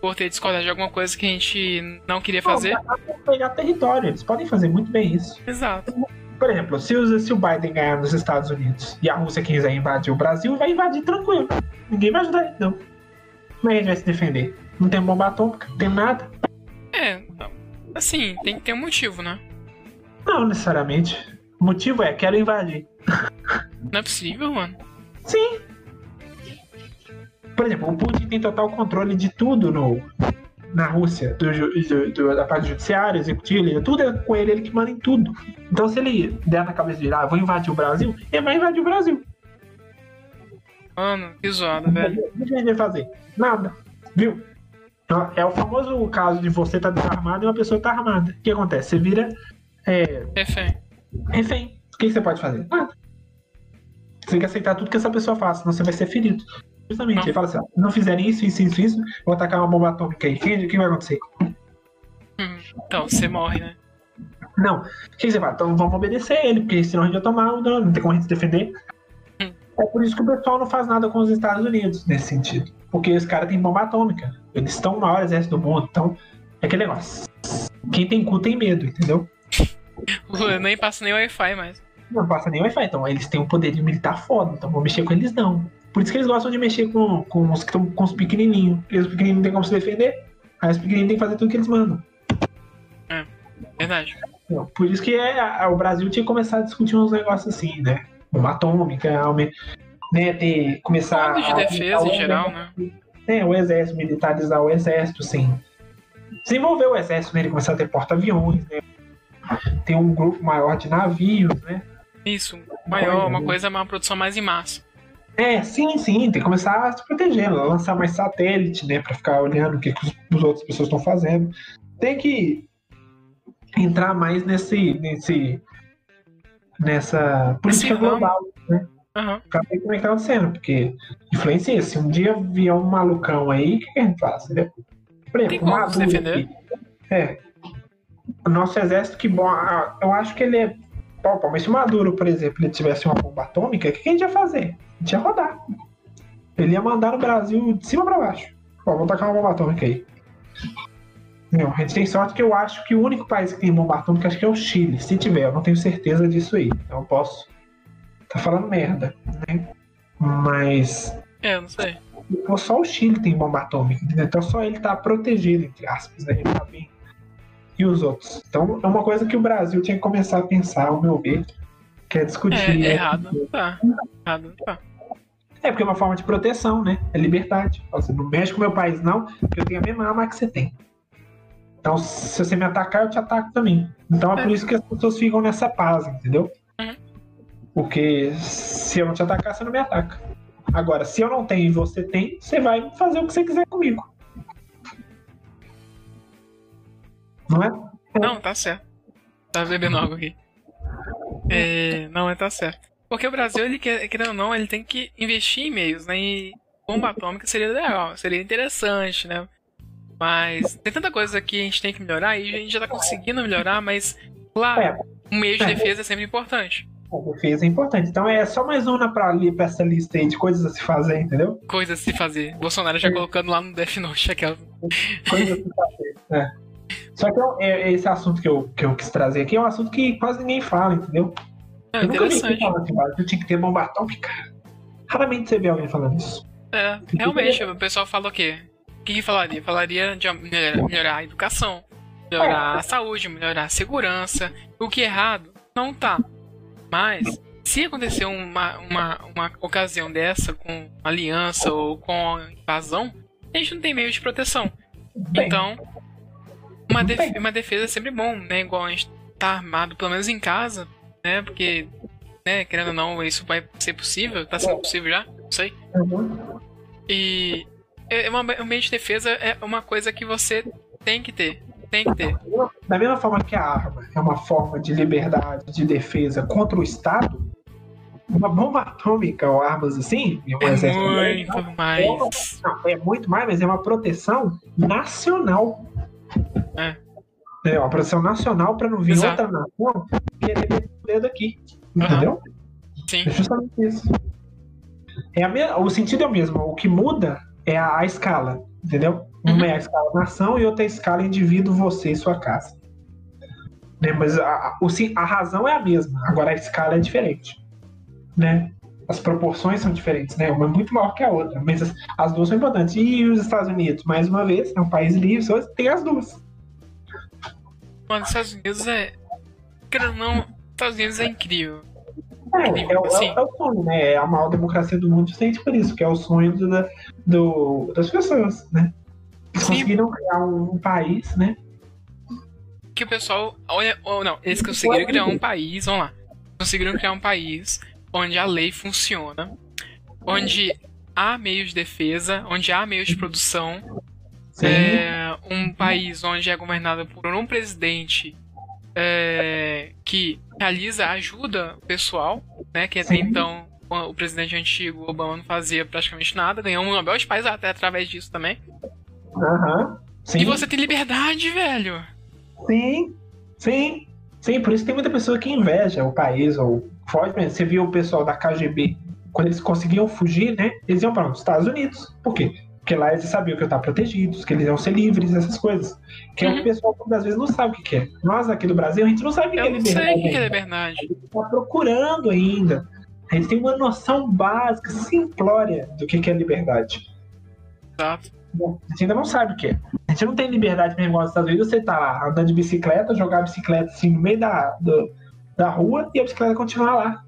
Por ter discordado de alguma coisa que a gente não queria fazer. Não, pegar território, eles podem fazer muito bem isso. Exato. Por exemplo, se, se o Biden ganhar nos Estados Unidos e a Rússia quiser invadir o Brasil, vai invadir tranquilo. Ninguém vai ajudar ele, não. Como é que a gente vai se defender? Não tem bomba atômica, não tem nada. É, assim, tem que ter um motivo, né? Não, necessariamente. O motivo é, quero invadir. Não é possível, mano. Sim. Por exemplo, o Putin tem total controle de tudo no, na Rússia, do, do- do- da parte judiciária, executiva, tudo é com ele, ele que manda em tudo. Então, se ele der na cabeça de, ah, vou invadir o Brasil, ele vai invadir o Brasil. Mano, que zoado, velho. O que a gente vai fazer? Nada. Viu? Então, É o famoso caso de você estar desarmado e uma pessoa estar armada. O que acontece? Você vira é, Refém. refém. O que você pode fazer? Nada. Você tem que aceitar tudo que essa pessoa faça, senão você vai ser ferido. Justamente. Ele fala assim: ó, não fizerem isso, isso, isso, isso, vou atacar uma bomba atômica aí. O que, vai acontecer? Hum, Então, você morre, né? Não. O que você fala? Então vamos obedecer ele, porque senão a gente vai tomar o dano, não tem como a gente se defender. Hum. É por isso que o pessoal não faz nada com os Estados Unidos nesse sentido. Porque os caras têm bomba atômica. Eles estão o maior exército do mundo. Então, é aquele negócio. Quem tem cu tem medo, entendeu? Eu nem passo nem Wi-Fi mais. Não passa nem Wi-Fi. Então, eles têm um poder de militar foda. Então, vou mexer com eles não. Por isso que eles gostam de mexer com, com os que estão com os pequenininhos. Porque os pequenininhos não tem como se defender. Aí os pequenininhos têm que fazer tudo que eles mandam. Verdade. Não, Por isso que é, a- o Brasil tinha que começar a discutir uns negócios assim, né? Uma atômica, aume- né? Ter, começar de a- defesa a- em geral, né? É, o exército, militarizar o exército, sim. Desenvolver o exército, né? Ele começar a ter porta-aviões, né? Ter um grupo maior de navios, né? Isso, maior, uma coisa, uma produção mais em massa. É, sim, sim, tem que começar a se proteger, lançar mais satélite, né? Pra ficar olhando o que, que os, as outras pessoas estão fazendo. Tem que entrar mais nesse. nesse nessa política ramo. global. Aham. pra ver como é que tá acontecendo, porque influencia. Se um dia vier um malucão aí, o que, que a gente faz? Entendeu? Por Tem exemplo, como o Maduro se defender. aqui. É. O nosso exército, que bom. Eu acho que ele é. Pau, mas se o Maduro, por exemplo, ele tivesse uma bomba atômica, o que, que a gente ia fazer? Ia rodar. Ele ia mandar no Brasil de cima pra baixo. Ó, vou tacar uma bomba atômica aí. Não, a gente tem sorte que eu acho que o único país que tem bomba atômica acho que é o Chile. Se tiver, eu não tenho certeza disso aí. Então posso tá falando merda, né? Mas É, eu não sei. só o Chile tem bomba atômica, entendeu? Então só ele tá protegido, entre aspas, né? Ele tá bem. E os outros. Então é uma coisa que o Brasil tinha que começar a pensar, ao meu ver, que é É, discutir. né? errado não tá. Errado não tá. É porque é uma forma de proteção, né? É liberdade. Você não mexe com o meu país, não, porque eu tenho a mesma arma que você tem. Então, se você me atacar, eu te ataco também. Então é, É. por isso que as pessoas ficam nessa paz, entendeu? Porque se eu não te atacar, você não me ataca. Agora, se eu não tenho e você tem, você vai fazer o que você quiser comigo. Não é? Não, tá certo. Tá bebendo água aqui. É, não, é tá certo. Porque o Brasil, ele querendo ou não, ele tem que investir em meios, né? E bomba atômica seria legal, seria interessante, né? Mas tem tanta coisa que a gente tem que melhorar e a gente já tá conseguindo melhorar, mas, claro, É. um meio de defesa é sempre importante. A defesa é importante. Então é só mais uma pra, ali, pra essa lista aí de coisas a se fazer, entendeu? Coisas a se fazer. Bolsonaro já colocando lá no Death Note aquela. Coisas a se fazer. É. Só que eu- é- esse assunto que eu, que eu quis trazer aqui é um assunto que quase ninguém fala, entendeu? É eu nunca vi falando assim, "Ah, eu tinha que ter bomba atômica. Raramente você vê alguém falando isso. É, realmente, o pessoal fala o quê? O que, que falaria? Falaria de melhorar, a educação, melhorar a saúde, melhorar a segurança. O que é errado não tá. Mas, se acontecer uma, uma, uma ocasião dessa com aliança ou com invasão, a gente não tem meio de proteção. Então, uma, def- uma defesa é sempre bom, né? Igual a gente tá armado, pelo menos em casa, né? Porque, né, querendo ou não, isso vai ser possível, tá sendo possível já, não sei. uhum. E é uma, um meio de defesa é uma coisa que você tem que ter. Tem que ter. Da mesma forma que a arma é uma forma de liberdade, de defesa contra o Estado, uma bomba atômica ou armas assim, um É muito mais. Não, é muito mais, mas é uma proteção nacional. É. É uma proteção nacional para não vir Exato. outra nação querer meter o dedo aqui. Entendeu? Sim. É justamente isso. É a me... O sentido é o mesmo. O que muda é a, a escala. Entendeu? Uma Uhum. é a escala nação e outra é a escala indivíduo, você e sua casa. Né? Mas a, a, o, a razão é a mesma. Agora a escala é diferente. Né? As proporções são diferentes, né? Uma é muito maior que a outra, mas as, as duas são importantes. E os Estados Unidos, mais uma vez, é um país livre, só tem as duas. Mano, os Estados Unidos é. Querendo não, os Estados Unidos é incrível. É, é, o- Sim. é o sonho, né? É a maior democracia do mundo justamente por isso, que é o sonho do, da- do- das pessoas, né? Eles Sim. conseguiram criar um, um país, né? Que o pessoal. Olha, ou não, eles conseguiram criar um país, vamos lá. Conseguiram criar um país onde a lei funciona, onde há meios de defesa, onde há meios de produção. É um país onde é governado por um presidente é, que realiza ajuda pessoal, né? Que até Sim. então o presidente antigo, Obama, não fazia praticamente nada, ganhou um Nobel de Paz até através disso também. Aham. Sim. E você tem liberdade, velho. Sim. Sim. Sim, por isso tem muita pessoa que inveja o país, ou foge mesmo. Você viu o pessoal da KGB, quando eles conseguiam fugir, né? Eles iam para os Estados Unidos. Por quê? Porque lá eles sabiam que eu estar protegidos, que eles iam ser livres, essas coisas. Que é o que Uhum. o pessoal muitas vezes não sabe o que é. Nós aqui do Brasil, a gente não sabe o que Eu é não liberdade. sei o que é liberdade. A gente está procurando ainda. A gente tem uma noção básica, simplória do que é liberdade. Exato. Bom, A gente ainda não sabe o que é. A gente não tem liberdade mesmo nos Estados Unidos. Você tá lá andando de bicicleta, jogar a bicicleta assim no meio da, do- da rua e a bicicleta continuar lá.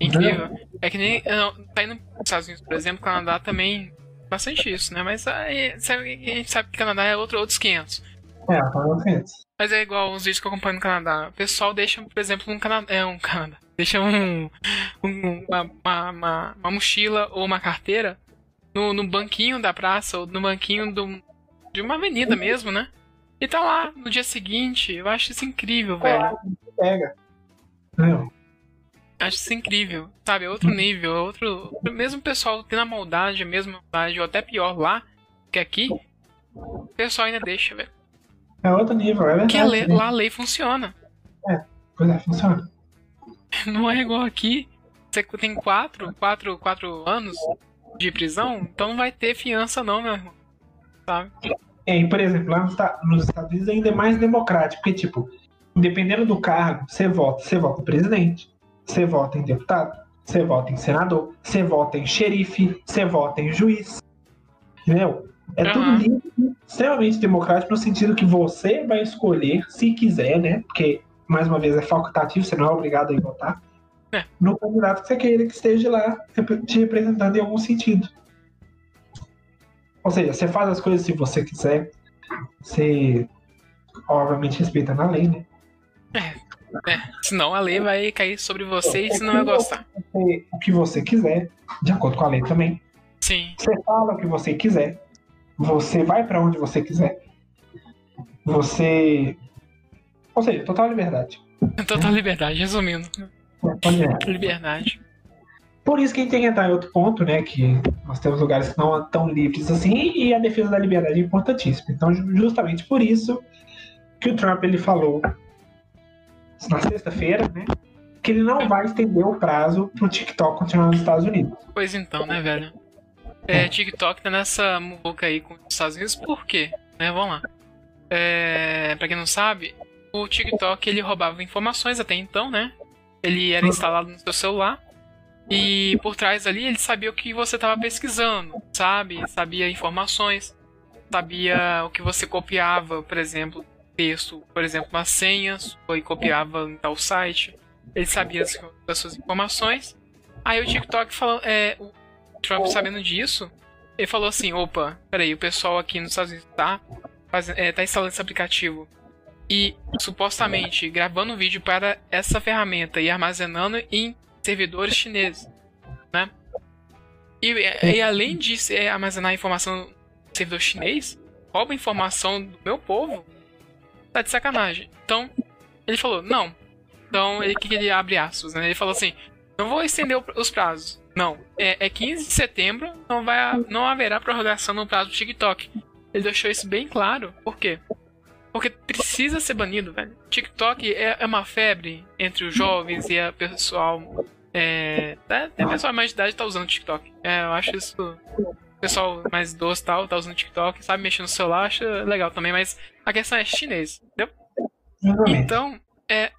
Incrível. É que nem. Não, tá indo nos Estados Unidos, por exemplo, Canadá também. Bastante isso, né? Mas aí, sabe, a gente sabe que Canadá é outro, outros 500. É, tá no frente. Mas é igual os vídeos que eu acompanho no Canadá. O pessoal deixa, por exemplo, um Canadá. É um Canadá. Deixa um, um- uma, uma, uma, uma mochila ou uma carteira no, no banquinho da praça ou no banquinho do, de uma avenida mesmo, né? E tá lá no dia seguinte. Eu acho isso incrível, velho. Pega. Não. Acho isso incrível, sabe? É outro nível, é outro. Mesmo o pessoal tendo a maldade, a mesma maldade, ou até pior lá que aqui, o pessoal ainda deixa, velho. É outro nível, é verdade. Porque lei- né? lá a lei funciona. Pois é, funciona. Não é igual aqui. Você tem quatro, quatro, quatro anos de prisão, então não vai ter fiança não, meu irmão. Sabe? É, e, por exemplo, lá nos Esta- nos Estados Unidos ainda é mais democrático, porque, tipo, dependendo do cargo, você vota, você vota presidente, você vota em deputado, você vota em senador, você vota em xerife, você vota em juiz. Entendeu? É Aham. tudo livre, extremamente democrático, no sentido que você vai escolher, se quiser, né? Porque, mais uma vez, é facultativo, você não é obrigado a ir votar. É. No candidato que você queira que esteja lá te representando em algum sentido. Ou seja, você faz as coisas se você quiser. Você, obviamente, respeita na lei, né? É, senão a lei vai cair sobre você e você não vai gostar. Você- o que você quiser, de acordo com a lei também. Sim, Você fala o que você quiser. Você vai pra onde você quiser. Você. Ou seja, total liberdade. total liberdade, resumindo. Pode ir. Liberdade. Por isso que a gente tem que entrar em outro ponto, né? Que nós temos lugares que não são tão livres assim, e a defesa da liberdade é importantíssima. Então, ju- justamente por isso que o Trump ele falou na sexta-feira, né? Que ele não vai estender o prazo pro TikTok continuar nos Estados Unidos. Pois então, né, velho? É, TikTok tá nessa muvuca aí com os Estados Unidos, por quê? Né, vamos lá. É, pra quem não sabe, o TikTok ele roubava informações até então, né? Ele era instalado no seu celular. E por trás ali ele sabia o que você estava pesquisando, sabe? Sabia informações, sabia o que você copiava, por exemplo, texto, por exemplo, uma senha, e copiava em tal site. Ele sabia as, as suas informações. Aí o TikTok falou, é, o Trump sabendo disso, ele falou assim, opa, peraí, o pessoal aqui nos Estados Unidos tá, é, tá instalando esse aplicativo e supostamente gravando um vídeo para essa ferramenta e armazenando em servidores chineses, né? E, e além disso, é, armazenar informação no servidor chinês, rouba informação do meu povo, tá de sacanagem. Então, ele falou, não. Então, ele que ele abre aspas, né? Ele falou assim, não vou estender os prazos. Não, é, é 15 de setembro, não, vai, não haverá prorrogação no prazo do TikTok. Ele deixou isso bem claro, por quê? Porque precisa ser banido, velho. TikTok é, é uma febre entre os jovens e a pessoal. É, até a pessoa mais de idade tá usando TikTok. É, eu acho isso. O pessoal mais idoso tal tá usando TikTok, sabe mexer no celular, acha legal também, mas a questão é chinês, entendeu? Então, é,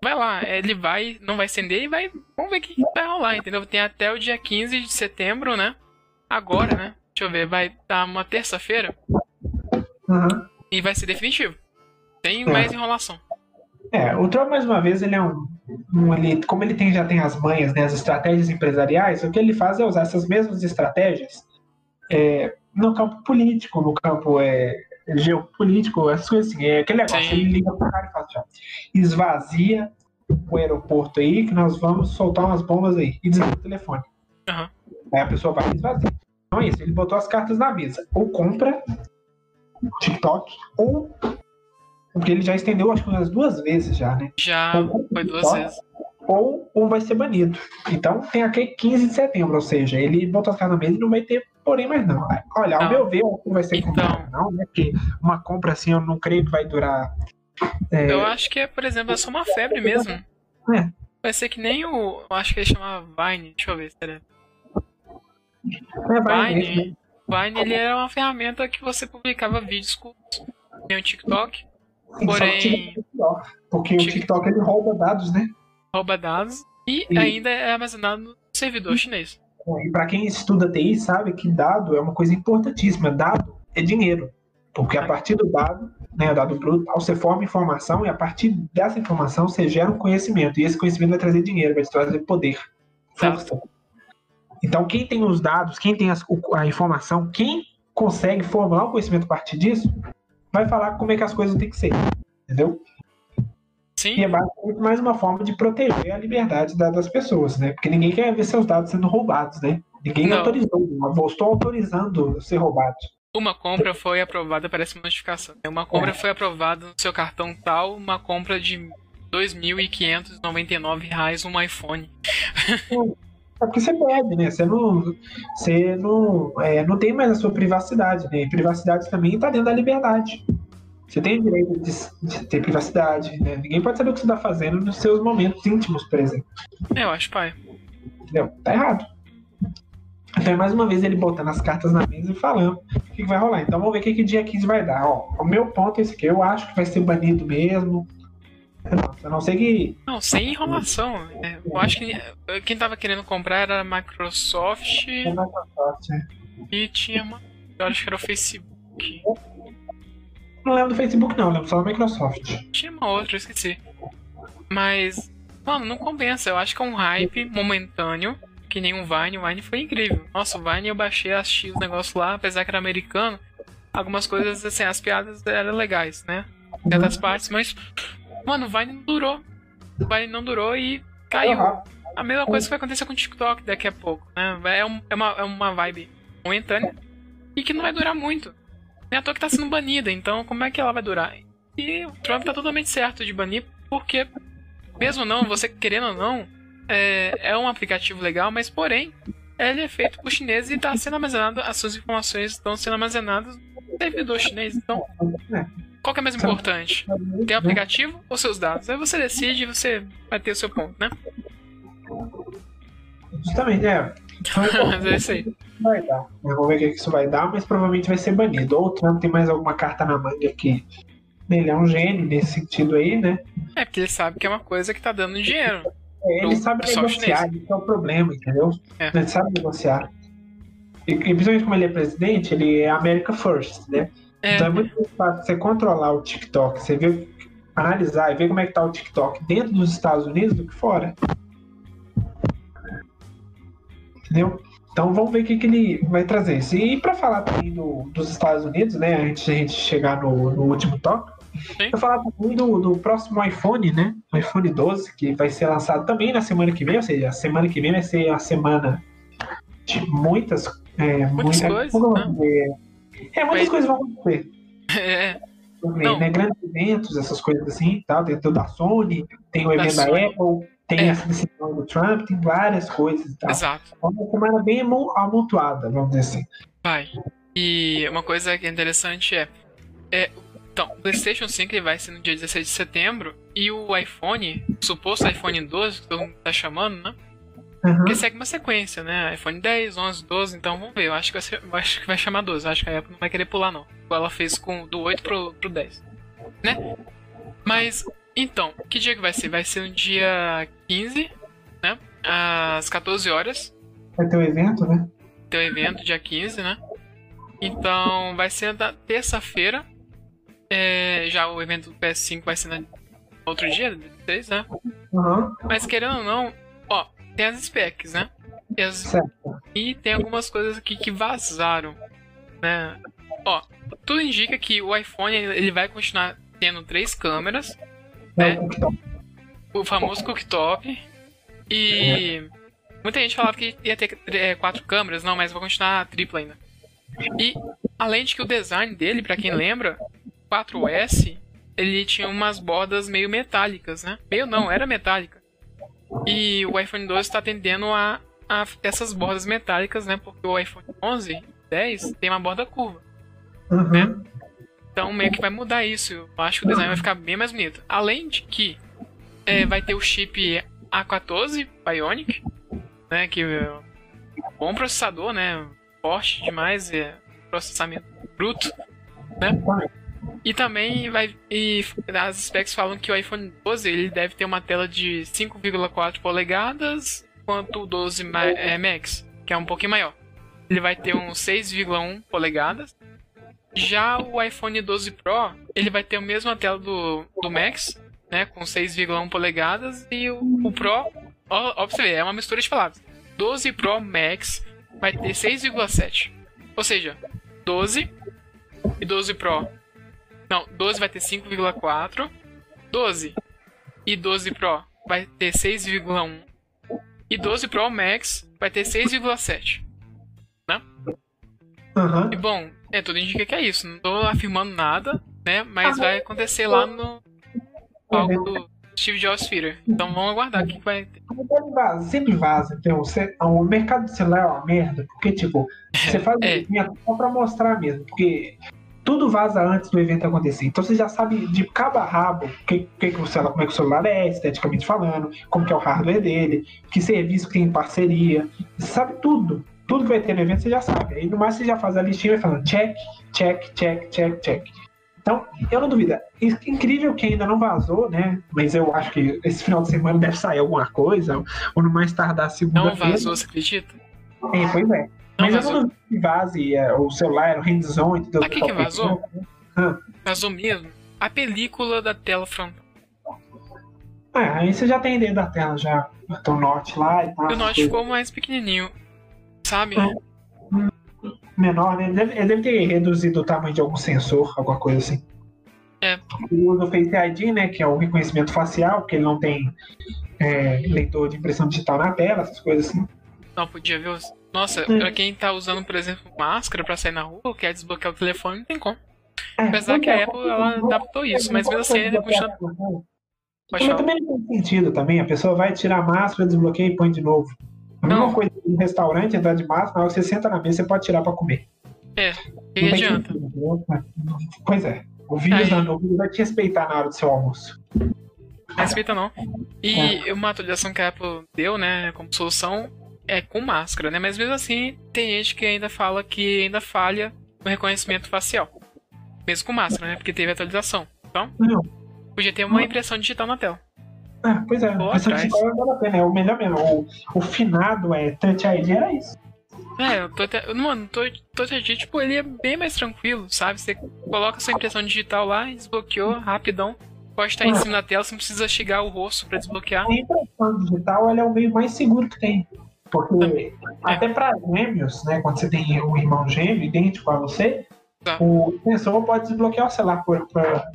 vai lá, é, ele vai, não vai acender e vai. Vamos ver o que vai rolar, entendeu? Tem até o dia 15 de setembro, né? Agora, né? Deixa eu ver, vai dar uma terça-feira Uhum. e vai ser definitivo. Tem É. mais enrolação. É, o Trump, mais uma vez, ele é um. um ele, como ele tem, já tem as manhas, né, as estratégias empresariais, o que ele faz é usar essas mesmas estratégias é, no campo político, no campo é, geopolítico, essas coisas assim. É aquele negócio, Sim. ele liga pro cara e fala assim, ó, esvazia o aeroporto aí, que nós vamos soltar umas bombas aí, e desliga o telefone. Aham. Aí a pessoa vai e esvazia. Então é isso, ele botou as cartas na mesa. Ou compra TikTok, ou. Porque ele já estendeu, acho que umas duas vezes já, né? Já foi duas TikTok, vezes. Ou, ou vai ser banido. Então tem aqui 15 de setembro, ou seja, ele botou as cartas na mesa e não vai ter porém mais não. Olha, ao Não. meu ver, não vai ser Então. não, né? Porque uma compra assim eu não creio que vai durar. É, Eu acho que é, por exemplo, é só uma febre mesmo. É. Vai ser que nem o. Eu acho que ele chamava Vine. Deixa eu ver se era. é, Vine. mesmo, né? Vine ele era uma ferramenta que você publicava vídeos curtos. Nem o TikTok. Sim, Porém, TikTok é Porque o Tik- TikTok ele rouba dados, né? rouba dados e Sim. ainda é armazenado no servidor chinês. E para quem estuda TI sabe que dado é uma coisa importantíssima. Dado é dinheiro. Porque a partir do dado, né, o dado bruto, você forma informação e a partir dessa informação você gera um conhecimento. E esse conhecimento vai trazer dinheiro, vai trazer poder, força. Então, quem tem os dados, quem tem as- o- a informação, quem consegue formular um conhecimento a partir disso, vai falar como é que as coisas têm que ser. Entendeu? E Sim, é basicamente mais uma forma de proteger a liberdade da- das pessoas, né? Porque ninguém quer ver seus dados sendo roubados, né? Ninguém Não. autorizou. Estou autorizando ser roubado. uma compra foi aprovada, parece uma notificação. Uma compra foi aprovada no seu cartão tal, uma compra de 2.599 reais um iPhone. É porque você perde, né? Você não, você não, é, não tem mais a sua privacidade, né? E privacidade também está dentro da liberdade. Você tem o direito de, de ter privacidade, né? Ninguém pode saber o que você está fazendo nos seus momentos íntimos, por exemplo. É, eu acho, pai. Entendeu? Tá errado. Então, mais uma vez, ele botando as cartas na mesa e falando o que, que vai rolar. Então, vamos ver o que, que dia 15 vai dar. Ó, o meu ponto é esse aqui. Eu acho que vai ser banido mesmo. A não ser que. Não, sem enrolação. É, eu acho que eh, quem tava querendo comprar era a Microsoft é Microsoft, né? e tinha uma. Eu acho que era o Facebook. Não lembro do Facebook, não. Lembro só da Microsoft. Tinha uma outra, eu esqueci. Mas, mano, não compensa. Eu acho que é um hype momentâneo, que nem um Vine. O Vine foi incrível. Nossa, o Vine eu baixei, assisti os negócios lá, apesar que era americano. Algumas coisas, assim, as piadas eram legais, né? Certas partes, mas, mano, o Vine não durou. o baile não durou e caiu. A mesma coisa que vai acontecer com o TikTok daqui a pouco, né? É, um, é, uma, é uma vibe momentânea e que não vai durar muito. Nem a toa que tá sendo banida, então como é que ela vai durar? E o Trump tá totalmente certo de banir, porque, mesmo não, você querendo ou não, é, é um aplicativo legal, mas porém, ele é feito por chinês e está sendo armazenado, as suas informações estão sendo armazenadas no servidor chinês. Então, qual que é mais importante? Ter o aplicativo ou seus dados? Aí você decide e você vai ter o seu ponto, né? Justamente, é. mas é isso aí. Vai dar. Vamos ver o que isso vai dar, mas provavelmente vai ser banido. Ou o Trump tem mais alguma carta na manga que ele é um gênio nesse sentido aí, né? É, porque ele sabe que é uma coisa que tá dando dinheiro. É, ele sabe negociar, esse é o problema, entendeu? É. Ele sabe negociar. E, principalmente como ele é presidente, ele é America First, né? É. Então é muito fácil você controlar o TikTok, você ver, analisar e ver como é que tá o TikTok dentro dos Estados Unidos do que fora. Entendeu? Então vamos ver o que, que ele vai trazer. E para falar também do, dos Estados Unidos, né? Antes de a gente chegar no, no último tópico, eu falar também do, do próximo iPhone, né? O iPhone 12, que vai ser lançado também na semana que vem, ou seja, a semana que vem vai ser a semana de muitas. É, muitas muita, coisas. Né? É, muitas coisas vão acontecer. É. Também, né? Grandes eventos, essas coisas assim, tal. Tem o da Sony, tem o evento da, da Apple, tem é. essa decisão do Trump, tem várias coisas e tal. Exato. É uma semana bem amontoada, vamos dizer assim. Vai. E uma coisa que é interessante é, é então, o PlayStation 5 ele vai ser no dia 16 de setembro e o iPhone, o suposto iPhone 12, que todo mundo tá chamando, né? Uhum. Que segue uma sequência, né? iPhone 10, 11, 12, então vamos ver. Eu acho que vai, ser, acho que vai chamar 12. Eu acho que a Apple não vai querer pular, não. Igual ela fez com do 8 pro, pro 10. Né? Mas, então, que dia que vai ser? Vai ser no dia 15, né? Às 14 horas. Vai ter o um evento, né? Ter o um evento, dia 15, né? Então, vai ser na terça-feira, é, já o evento do PS5 vai ser no outro dia, 16, né? Uhum. Mas querendo ou não, ó, tem as specs, né? E, as... e tem algumas coisas aqui que vazaram, né? Ó, tudo indica que o iPhone ele vai continuar tendo três câmeras, né? O famoso cooktop. E muita gente falava que ia ter é, quatro câmeras, não, mas vai continuar tripla ainda. E além de que o design dele, para quem lembra, 4S, ele tinha umas bordas meio metálicas, né? Meio não, era metálica. E o iPhone 12 está tendendo a, a essas bordas metálicas, né? Porque o iPhone 11 10 tem uma borda curva. Uhum. Né? Então meio que vai mudar isso. Eu acho que o design vai ficar bem mais bonito. Além de que é, vai ter o chip A14 Bionic, né? Que é um bom processador, né? Forte demais, é processamento bruto, né? E também vai. E as specs falam que o iPhone 12 ele deve ter uma tela de 5,4 polegadas, quanto o 12 é, Max, que é um pouquinho maior. Ele vai ter um 6,1 polegadas. Já o iPhone 12 Pro, ele vai ter a mesma tela do, do Max, né, com 6,1 polegadas, e o, o Pro, ó, ó, pra você ver, é uma mistura de palavras. 12 Pro Max vai ter 6,7. Ou seja, 12 e 12 Pro não, 12 vai ter 5,4. 12 e 12 Pro vai ter 6,1. E 12 Pro Max vai ter 6,7. Né? Uhum. E bom, é, tudo indica que é isso. Não tô afirmando nada, né? Mas vai acontecer lá no palco do Steve Jobs Theater. Então vamos aguardar o que vai ter. Sempre vaza, então. Você, o mercado de celular é uma merda, porque, tipo, você faz é. um evento só pra mostrar mesmo. Porque tudo vaza antes do evento acontecer. Então você já sabe de cabo a rabo que, que, que o celular, como é que o celular é, esteticamente falando, como que é o hardware dele, que serviço que tem em parceria. Você sabe tudo. Tudo que vai ter no evento você já sabe. Aí no mais você já faz a listinha e vai falando check, check, check, check, check. Então, eu não duvido. Incrível que ainda não vazou, né? Mas eu acho que esse final de semana deve sair alguma coisa, ou no mais tardar segunda-feira. Não vazou, você acredita? É, pois é. Mas eu não que vaze é, o celular, o hands-on, entendeu? Sabe o que, que vazou? Ah. Vazou mesmo? A película da tela frontal. É, aí você já tem dentro da tela já. O Note lá e tal. O Note ficou mais pequenininho, sabe? É. Menor, né? Ele deve, ele deve ter reduzido o tamanho de algum sensor, alguma coisa assim. É. Ele usa o Face ID, né? Que é o reconhecimento facial, porque ele não tem é, leitor de impressão digital na tela, essas coisas assim. Não, podia ver. os- Nossa, Hum. pra quem tá usando, por exemplo, máscara pra sair na rua, quer desbloquear o telefone, não tem como. É, Apesar que a é, Apple, ela adaptou isso, mas mesmo assim continua. Pode Mas também não tem sentido também. A pessoa vai tirar a máscara, desbloqueia e põe de novo. A mesma Não. coisa no restaurante, entrar de máscara, na hora que você senta na mesa, você pode tirar pra comer. É, Não que tem adianta. Pois é. O vírus, Aí- da- o vírus vai te respeitar na hora do seu almoço. Não respeita não. E uma atualização que a Apple deu, né, como solução, é com máscara, né? Mas mesmo assim, tem gente que ainda fala que ainda falha no reconhecimento facial. Mesmo com máscara, né? Porque teve atualização. Então, Não. podia ter uma impressão digital na tela. Ah, pois é, Pô, essa vale a pena. É o melhor mesmo. O, o finado é Touch ID, era isso. É, eu tô até. Mano, tô, tô até, tipo, ele é bem mais tranquilo, sabe? Você coloca sua impressão digital lá desbloqueou rapidão. Pode estar em cima da tela, você não precisa chegar o rosto pra desbloquear. A impressão digital ela é o meio mais seguro que tem. Porque Também. até para gêmeos, né, quando você tem um irmão gêmeo idêntico a você, Tá. o sensor pode desbloquear o celular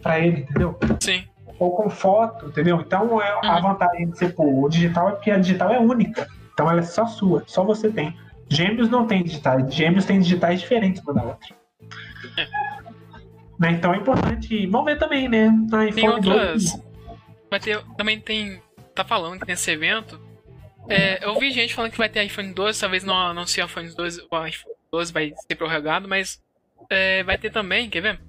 para ele, entendeu? Sim. Ou com foto, entendeu? Então é, a Uhum. vantagem de ser pô, o digital é porque a digital é única. Então ela é só sua, só você tem. Gêmeos não tem digitais, gêmeos têm digitais diferentes uma da outra. Né, Então é importante. Vamos ver também, né? Na Tem iPhone 12. outras. Vai ter. Também tem. Tá falando que nesse evento. É, eu vi gente falando que vai ter iPhone 12, talvez não anuncie o iPhone 12, o iPhone 12 vai ser prorrogado, mas é, vai ter também, quer ver?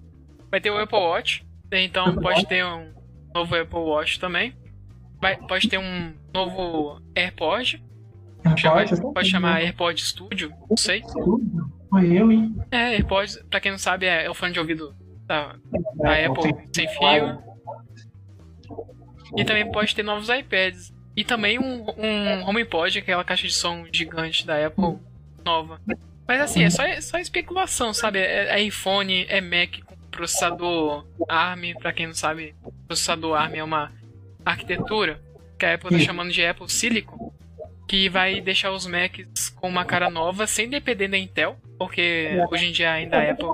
Vai ter o Apple Watch, então Apple pode ter um novo Apple Watch também. Vai, pode ter um novo AirPod, chama- Pode, pode chamar AirPod Studio, não sei. Foi eu, hein? É, AirPods, pra quem não sabe, é o fone de ouvido da, da É, Apple sem fio. E também pode ter novos iPads. E também um, um HomePod, aquela caixa de som gigante da Apple nova. Mas assim, é só, é só especulação, sabe? É, é iPhone, é Mac com processador ARM. Pra quem não sabe, processador ARM é uma arquitetura que a Apple tá Sim. chamando de Apple Silicon. Que vai deixar os Macs com uma cara nova, sem depender da Intel. Porque hoje em dia ainda a Apple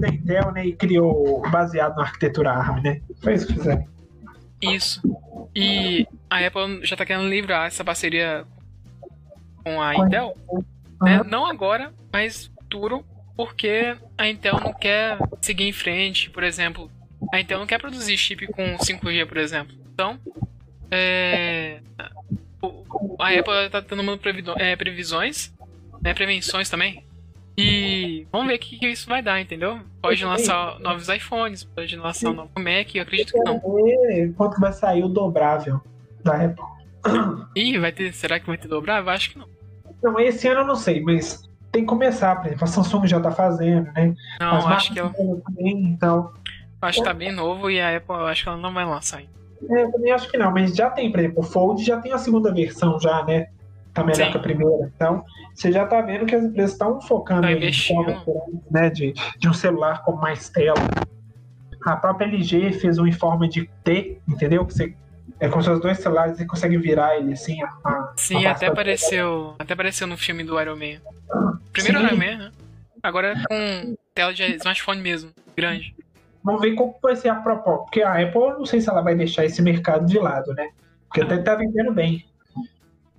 da Intel, né? E criou baseado na arquitetura ARM, né? Foi isso que fizeram. Isso. E a Apple já tá querendo livrar essa parceria com a Intel, né? Não agora, mas futuro, porque a Intel não quer seguir em frente, por exemplo. A Intel não quer produzir chip com 5G, por exemplo. Então, é, a Apple tá dando prevido- é, previsões, né, prevenções também. E vamos ver o que, que isso vai dar, entendeu? Pode lançar novos iPhones, pode lançar um novo Mac, eu acredito que não. Ver quanto vai sair o dobrável da Apple. Ih, vai ter. Será que vai ter dobrável? Acho que não. Não, esse ano eu não sei, mas tem que começar, por exemplo. A Samsung já tá fazendo, né? Não, As acho que ela marcas também, então. acho que tá bem novo e a Apple eu acho que ela não vai lançar ainda. É, eu também acho que não, mas já tem, por exemplo, o Fold já tem a segunda versão já, né? Tá melhor Sim. que a primeira. Então, você já tá vendo que as empresas estão focando Tá em né, de, de um celular com mais tela. A própria LG fez um em forma de T, entendeu? Que você, é com seus dois celulares você consegue virar ele assim. A, Sim, a até apareceu. Até apareceu no filme do Iron Man. Primeiro Sim. Iron Man, né? Agora é com tela de smartphone mesmo, grande. Vamos ver que vai ser a proposta. Porque a Apple, eu não sei se ela vai deixar esse mercado de lado, né? Porque até tá vendendo bem.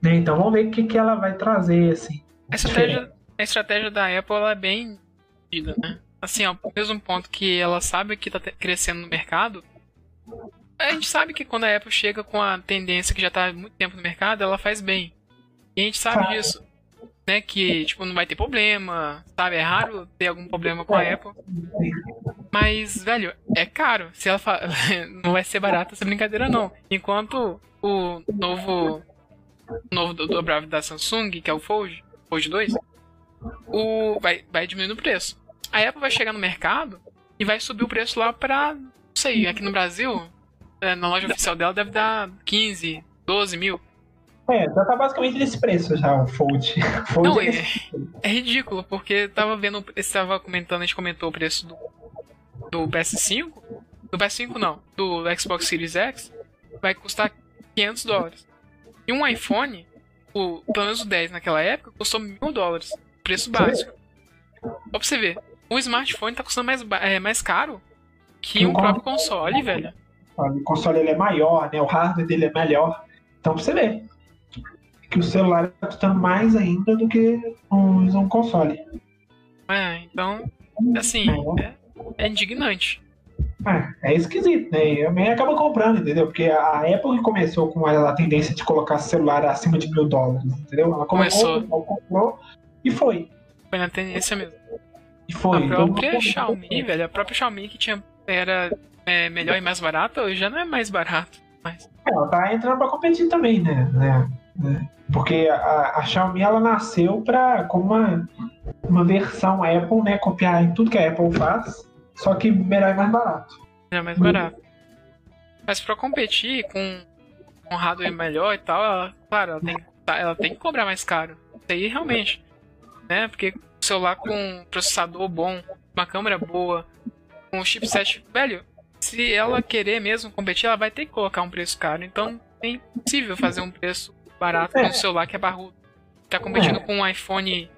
Né? Então vamos ver o que, que ela vai trazer, assim. A estratégia, a estratégia da Apple ela é bem né? Assim, ó, ao mesmo ponto que ela sabe que tá crescendo no mercado, a gente sabe que quando a Apple chega com a tendência que já tá há muito tempo no mercado, ela faz bem. E a gente sabe disso. Né, que, tipo, não vai ter problema, sabe? É raro ter algum problema com a É. Apple. Mas, velho, é caro. Se ela fa... não vai ser barato essa brincadeira, não. Enquanto o novo novo do- dobrável da Samsung, que é o Fold, Fold 2, o vai vai diminuir o preço. A Apple vai chegar no mercado e vai subir o preço lá pra, não sei, aqui no Brasil, na loja oficial dela deve dar 15, 12 mil. É, já tá basicamente nesse preço já, o Fold. Fold Não, é é, é ridículo, porque tava vendo, estava comentando, a gente comentou o preço do, do PS5, do PS5 não, do Xbox Series X, vai custar 500 dólares. E um iPhone, o, pelo menos o 10 naquela época, custou mil dólares, preço básico. Só pra você ver, o smartphone tá custando mais, é, mais caro que o próprio console, velho. O console ele é maior, né? O hardware dele é melhor. Então você ver que o celular está custando mais ainda do que um, um console. É, então, assim, é, é indignante. É, é esquisito, né? E também acaba comprando, entendeu? Porque a Apple começou com a, a tendência de colocar celular acima de mil dólares, entendeu? Ela Começou. colocou, comprou e foi. Foi na tendência mesmo. E foi. A Então, própria não- Xiaomi, velho, a própria Xiaomi que tinha, era é, melhor e mais barata, hoje já não é mais barato. Mas, É, ela tá entrando pra competir também, né? né? né? Porque a, a Xiaomi ela nasceu pra, como uma, uma versão Apple, né? Copiar em tudo que a Apple faz, só que melhor e mais barato. é mais barato. Mas pra competir com um hardware melhor e tal, ela, claro, ela tem, que- ela tem que cobrar mais caro. Isso aí realmente. Né? Porque o celular com processador bom, uma câmera boa, com um chipset. Velho, se ela querer mesmo competir, ela vai ter que colocar um preço caro. Então é impossível fazer um preço barato com um celular que é barrudo. Tá competindo com um iPhone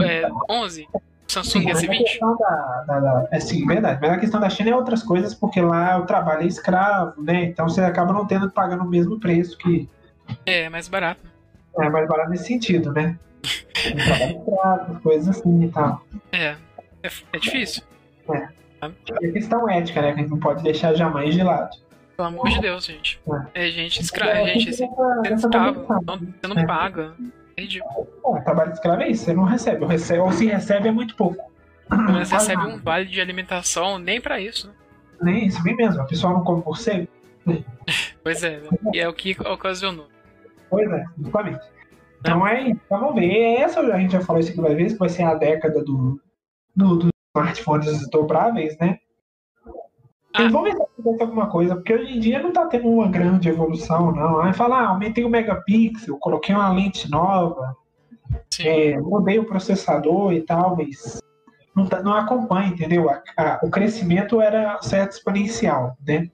é, 11, Samsung mas a S20. questão da, da, da- é sim, verdade. Mas a questão da China é outras coisas, porque lá o trabalho é escravo, né? Então você acaba não tendo pagando o mesmo preço que É, mais barato. é mais barato nesse sentido, né? Tem trabalho escravo, coisas assim e tal. É, é, é difícil. E a questão ética, né? Que a gente não pode deixar jamais de lado. Pelo amor de Deus, gente. É gente escrava. Gente, assim, Essa- você é essa escravo. condição. Não, você não paga. É ridículo. Trabalho escravo é isso, você não recebe. Ou, recebe, ou se recebe é muito pouco. Mas Faz recebe nada. um vale de alimentação nem pra isso, né? Nem isso, bem mesmo. A pessoa não come por ser. Pois é, né? e é o que ocasionou. Pois é, justamente. Então é isso. Então vamos ver. Essa a gente já falou isso aqui várias vezes, que vai ser a década do, do, dos smartphones dobráveis, né? Ah. Vamos ver se acontece alguma coisa, porque hoje em dia não tá tendo uma grande evolução, não. Aí fala, ah, aumentei o megapixel, coloquei uma lente nova, é, mudei o processador e tal, mas não, tá- não acompanha, entendeu? A- a- o crescimento era certo exponencial, né?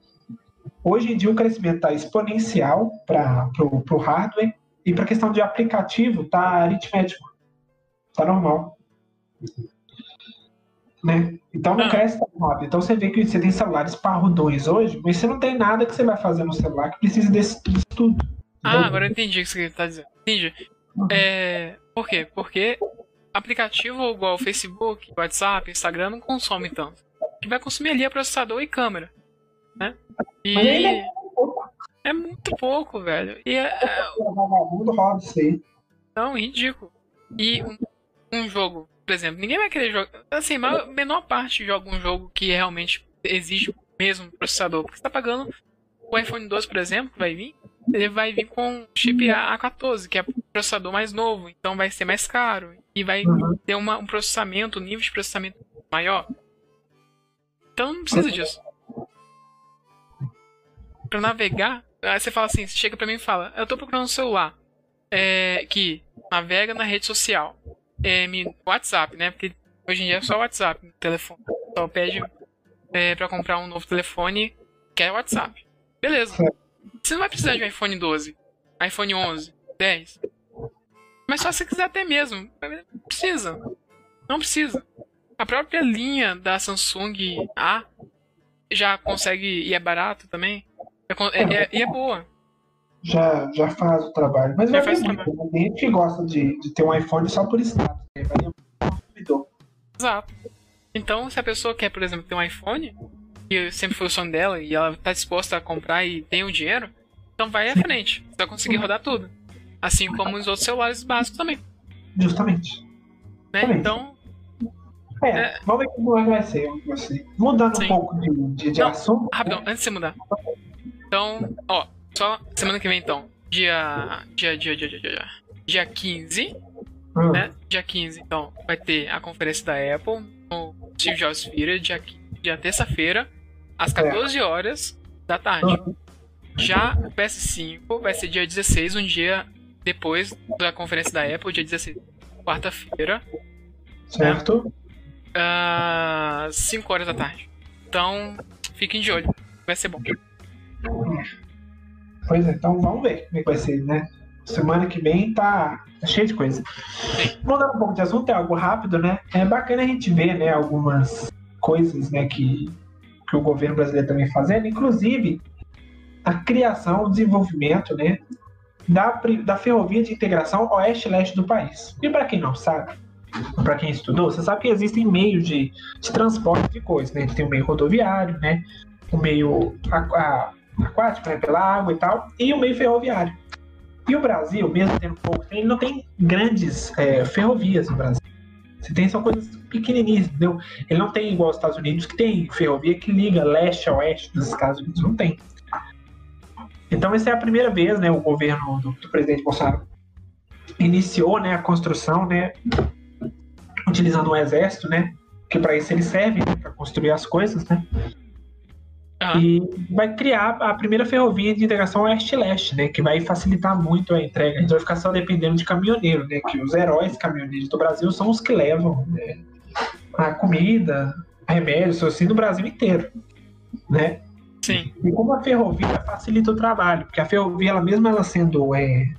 Hoje em dia o crescimento está exponencial para o hardware e para questão de aplicativo tá aritmético, tá normal, né? Então não Ah. cresce tão rápido. Então você vê que você tem celulares parrudões hoje, mas você não tem nada que você vai fazer no celular que precise desse tudo. Ah, entendeu? agora eu entendi o que você tá dizendo. Entendi. É, por quê? Porque aplicativo igual Facebook, WhatsApp, Instagram não consome tanto. O que vai consumir ali é processador e câmera. Né? E Mas ainda é pouco. é muito pouco, velho. E é, é Vagabundo roda isso aí. não, ridículo. E um, um jogo, por exemplo, ninguém vai querer jogar. Assim, a menor parte joga um jogo que realmente exige o mesmo processador. Porque você tá pagando o iPhone 12, por exemplo, que vai vir, ele vai vir com chip A14, que é o processador mais novo, então vai ser mais caro. E vai Uhum. ter uma, um processamento, um nível de processamento maior. Então não precisa disso. Pra navegar, aí você fala assim, você chega pra mim e fala, eu tô procurando um celular é, que navega na rede social. É, me, WhatsApp, né? Porque hoje em dia é só WhatsApp no telefone. Só pede é, pra comprar um novo telefone, que é WhatsApp. Beleza. Você não vai precisar de um iPhone 12, iPhone 11, 10. Mas só se quiser ter mesmo. Não precisa. Não precisa. A própria linha da Samsung A já consegue e é barato também. É é- é- e é boa. Já, já faz o trabalho. Mas Já vai faz ter o muito. Tem gente que gosta de, de ter um iPhone só por status. Né? Muito consumidor. Exato. Então, se a pessoa quer, por exemplo, ter um iPhone, que sempre foi o sonho dela, e ela tá disposta a comprar e tem o dinheiro, então vai à frente. Você vai conseguir rodar tudo. Assim como os outros celulares básicos também. Justamente. Né? Então, É, É. vamos ver como é que vai ser. Vai. Mudando Sim. um pouco de, de, de Não, assunto. rapidão, antes de você mudar. Então, ó, só semana que vem então. Dia. Dia, dia, dia, dia, dia. Dia 15, Hum, né? Dia 15, então, vai ter a conferência da Apple no Steve Jobs Feira, dia, dia terça-feira, às 14 horas da tarde. hum, Já o PS5 vai ser dia 16, um dia depois da conferência da Apple, dia 16, quarta-feira, certo? às 5 horas da tarde. Então, fiquem de olho, vai ser bom. Pois é, então vamos ver como é que vai ser, né? Semana que vem tá, tá cheio de coisa. Mudando um pouco de assunto, é algo rápido, né? É bacana a gente ver, né, algumas coisas, né, que, que o governo brasileiro também fazendo, inclusive a criação, o desenvolvimento, né, da, da ferrovia de integração oeste-leste do país. E para quem não sabe, para quem estudou, você sabe que existem meios de, de transporte de coisas, né? A tem o meio rodoviário, né? O meio aquático, né? Pela água e tal, e o meio ferroviário. E o Brasil, mesmo tendo pouco, ele não tem grandes é, ferrovias no Brasil. Você tem só coisas pequenininhas, entendeu? Ele não tem igual os Estados Unidos, que tem ferrovia que liga leste a oeste dos Estados Unidos, não tem. Então, essa é a primeira vez, né, o governo do, do presidente Bolsonaro iniciou, né, a construção, né, utilizando o exército, né, que para isso ele serve, né, para construir as coisas, né, ah. E vai criar a primeira ferrovia de integração oeste-leste, né? Que vai facilitar muito a entrega. A gente vai ficar só dependendo de caminhoneiro, né? Que os heróis caminhoneiros do Brasil são os que levam né, a comida, remédios, assim, no Brasil inteiro, né? Sim. E como a ferrovia facilita o trabalho, porque a ferrovia, ela mesmo ela sendo é,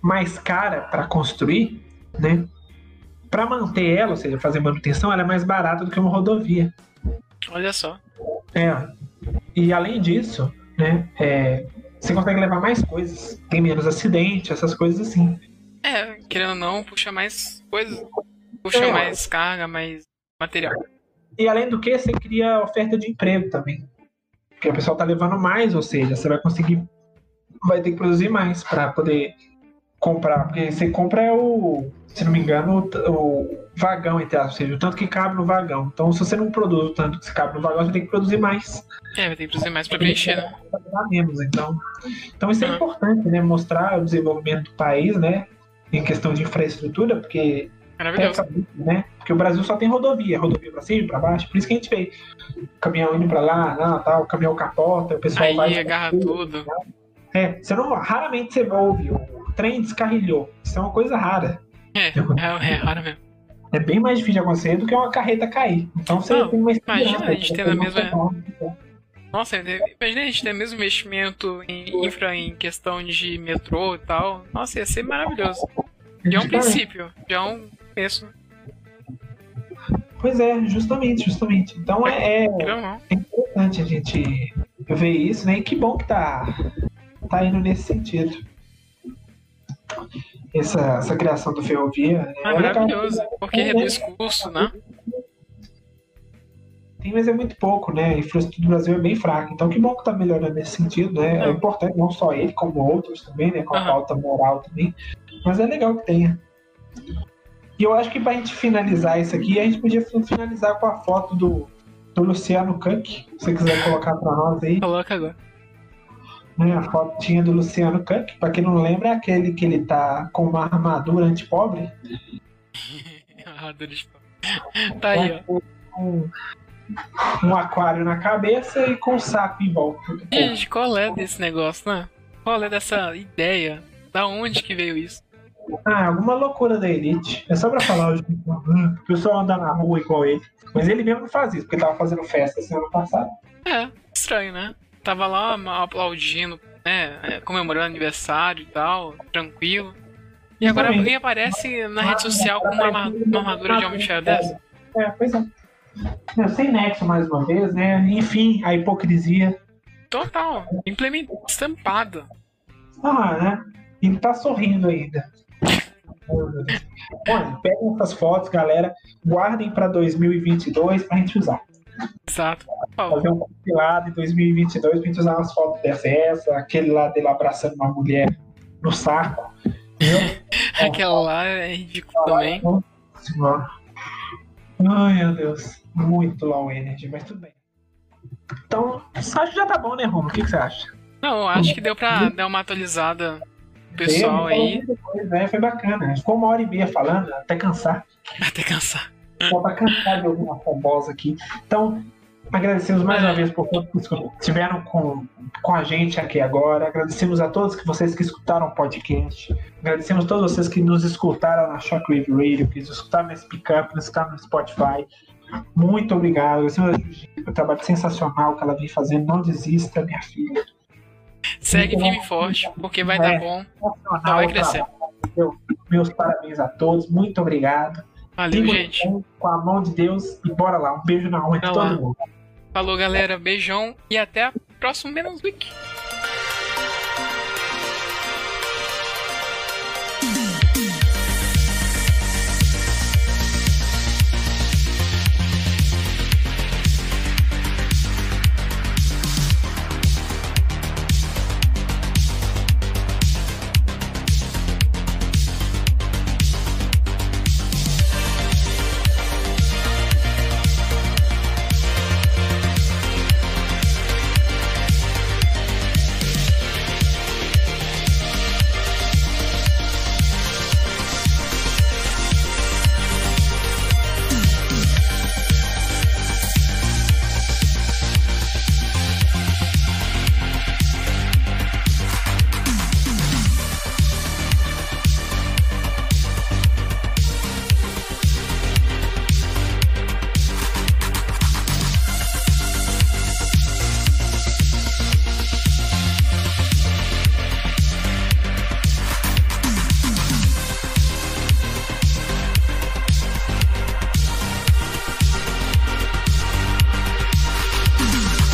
mais cara para construir, né? Para manter ela, ou seja, fazer manutenção, ela é mais barata do que uma rodovia. Olha só. É. E além disso, né, é, você consegue levar mais coisas. Tem menos acidente, essas coisas assim. É, querendo ou não, puxa mais coisas. Puxa é. mais carga, mais material. E além do que, você cria oferta de emprego também. Porque o pessoal tá levando mais, ou seja, você vai conseguir. Vai ter que produzir mais para poder comprar. Porque você compra é o se não me engano, o, o vagão, entre aspas, ou seja, o tanto que cabe no vagão. Então, se você não produz o tanto que cabe no vagão, você tem que produzir mais. É, vai ter que produzir mais para preencher, né? Menos, então. então, isso é uhum. importante, né? Mostrar o desenvolvimento do país, né? Em questão de infraestrutura, porque. Maravilhoso. É, né? Porque o Brasil só tem rodovia, rodovia para cima, para baixo, por isso que a gente vê caminhão indo para lá, não, tal, o caminhão capota, o pessoal Aí, vai. agarra tudo. É, você não, raramente você ouve o trem descarrilhou. Isso é uma coisa rara. É, é, é raro mesmo. É bem mais difícil de acontecer do que uma carreta cair. Então você Não, tem uma Imagina a gente tendo a mesma. Nossa, imagina a gente ter o mesmo investimento em infra em questão de metrô e tal. Nossa, ia ser maravilhoso. Já é um princípio, já é um começo. Pois é, justamente, justamente. Então é, é, é importante a gente ver isso, né? E que bom que tá, tá indo nesse sentido essa, essa criação do Ferrovia. Né? É maravilhoso, porque reduz custo, né? Tem, mas é muito pouco, né? A infraestrutura do Brasil é bem fraca. Então, que bom que está melhorando nesse sentido, né? É importante, não só ele, como outros também, né? Com a pauta moral também. Mas é legal que tenha. E eu acho que para a gente finalizar isso aqui, a gente podia finalizar com a foto do, do Luciano Cook. Se você quiser colocar para nós aí. Coloca agora né, a fotinha do Luciano Cook, pra quem não lembra, é aquele que ele tá com uma armadura antipobre. armadura antipobre. Tá aí, ó. Um, um aquário na cabeça e com um saco em volta. Gente, qual é desse negócio, né? Qual é dessa ideia? Da onde que veio isso? Ah, alguma loucura da Elite. É só pra falar hoje. O pessoal anda na rua igual ele. Mas ele mesmo não faz isso, porque tava fazendo festa semana passada. É, estranho, né? Tava lá aplaudindo, né? É, comemorando aniversário e tal, tranquilo. E agora alguém aparece na rede social com uma, uma armadura de homem de ferro dessa. É, pois é. sem nexo mais uma vez, né? Enfim, a hipocrisia. Total, implementada, estampada. Ah, né? E tá sorrindo ainda. Olha, peguem essas fotos, galera, guardem para 2022 pra gente usar. Exato. Fazer um compilado em 2022 pra gente usar umas fotos dessa, essa, aquele lá dele abraçando uma mulher no saco. Aquela lá é ridículo também. Ai, meu Deus. Muito low energy, mas tudo bem. Então, acho que já tá bom, né, Romo? O que, que você acha? Não, acho que deu pra dar uma atualizada pessoal aí. Né? Foi bacana. Ficou uma hora e meia falando, até cansar. Até cansar. Só tá cansado de ouvir uma famosa aqui. Então, agradecemos mais uma vez por todos que estiveram com, com a gente aqui agora. Agradecemos a todos que vocês que escutaram o podcast. Agradecemos a todos vocês que nos escutaram na Shockwave Radio, que nos escutaram no Speak Up, nos escutaram no Spotify. Muito obrigado. Agradecemos a Juji pelo trabalho sensacional que ela vem fazendo. Não desista, minha filha. Segue firme e forte, porque vai é, dar bom. Vai crescer. Meu, meus parabéns a todos. Muito obrigado. Valeu, gente. Com a mão de Deus e bora lá. Um beijo na alma de Bora todo mundo. Falou, galera. Beijão e até a próxima Menos Week.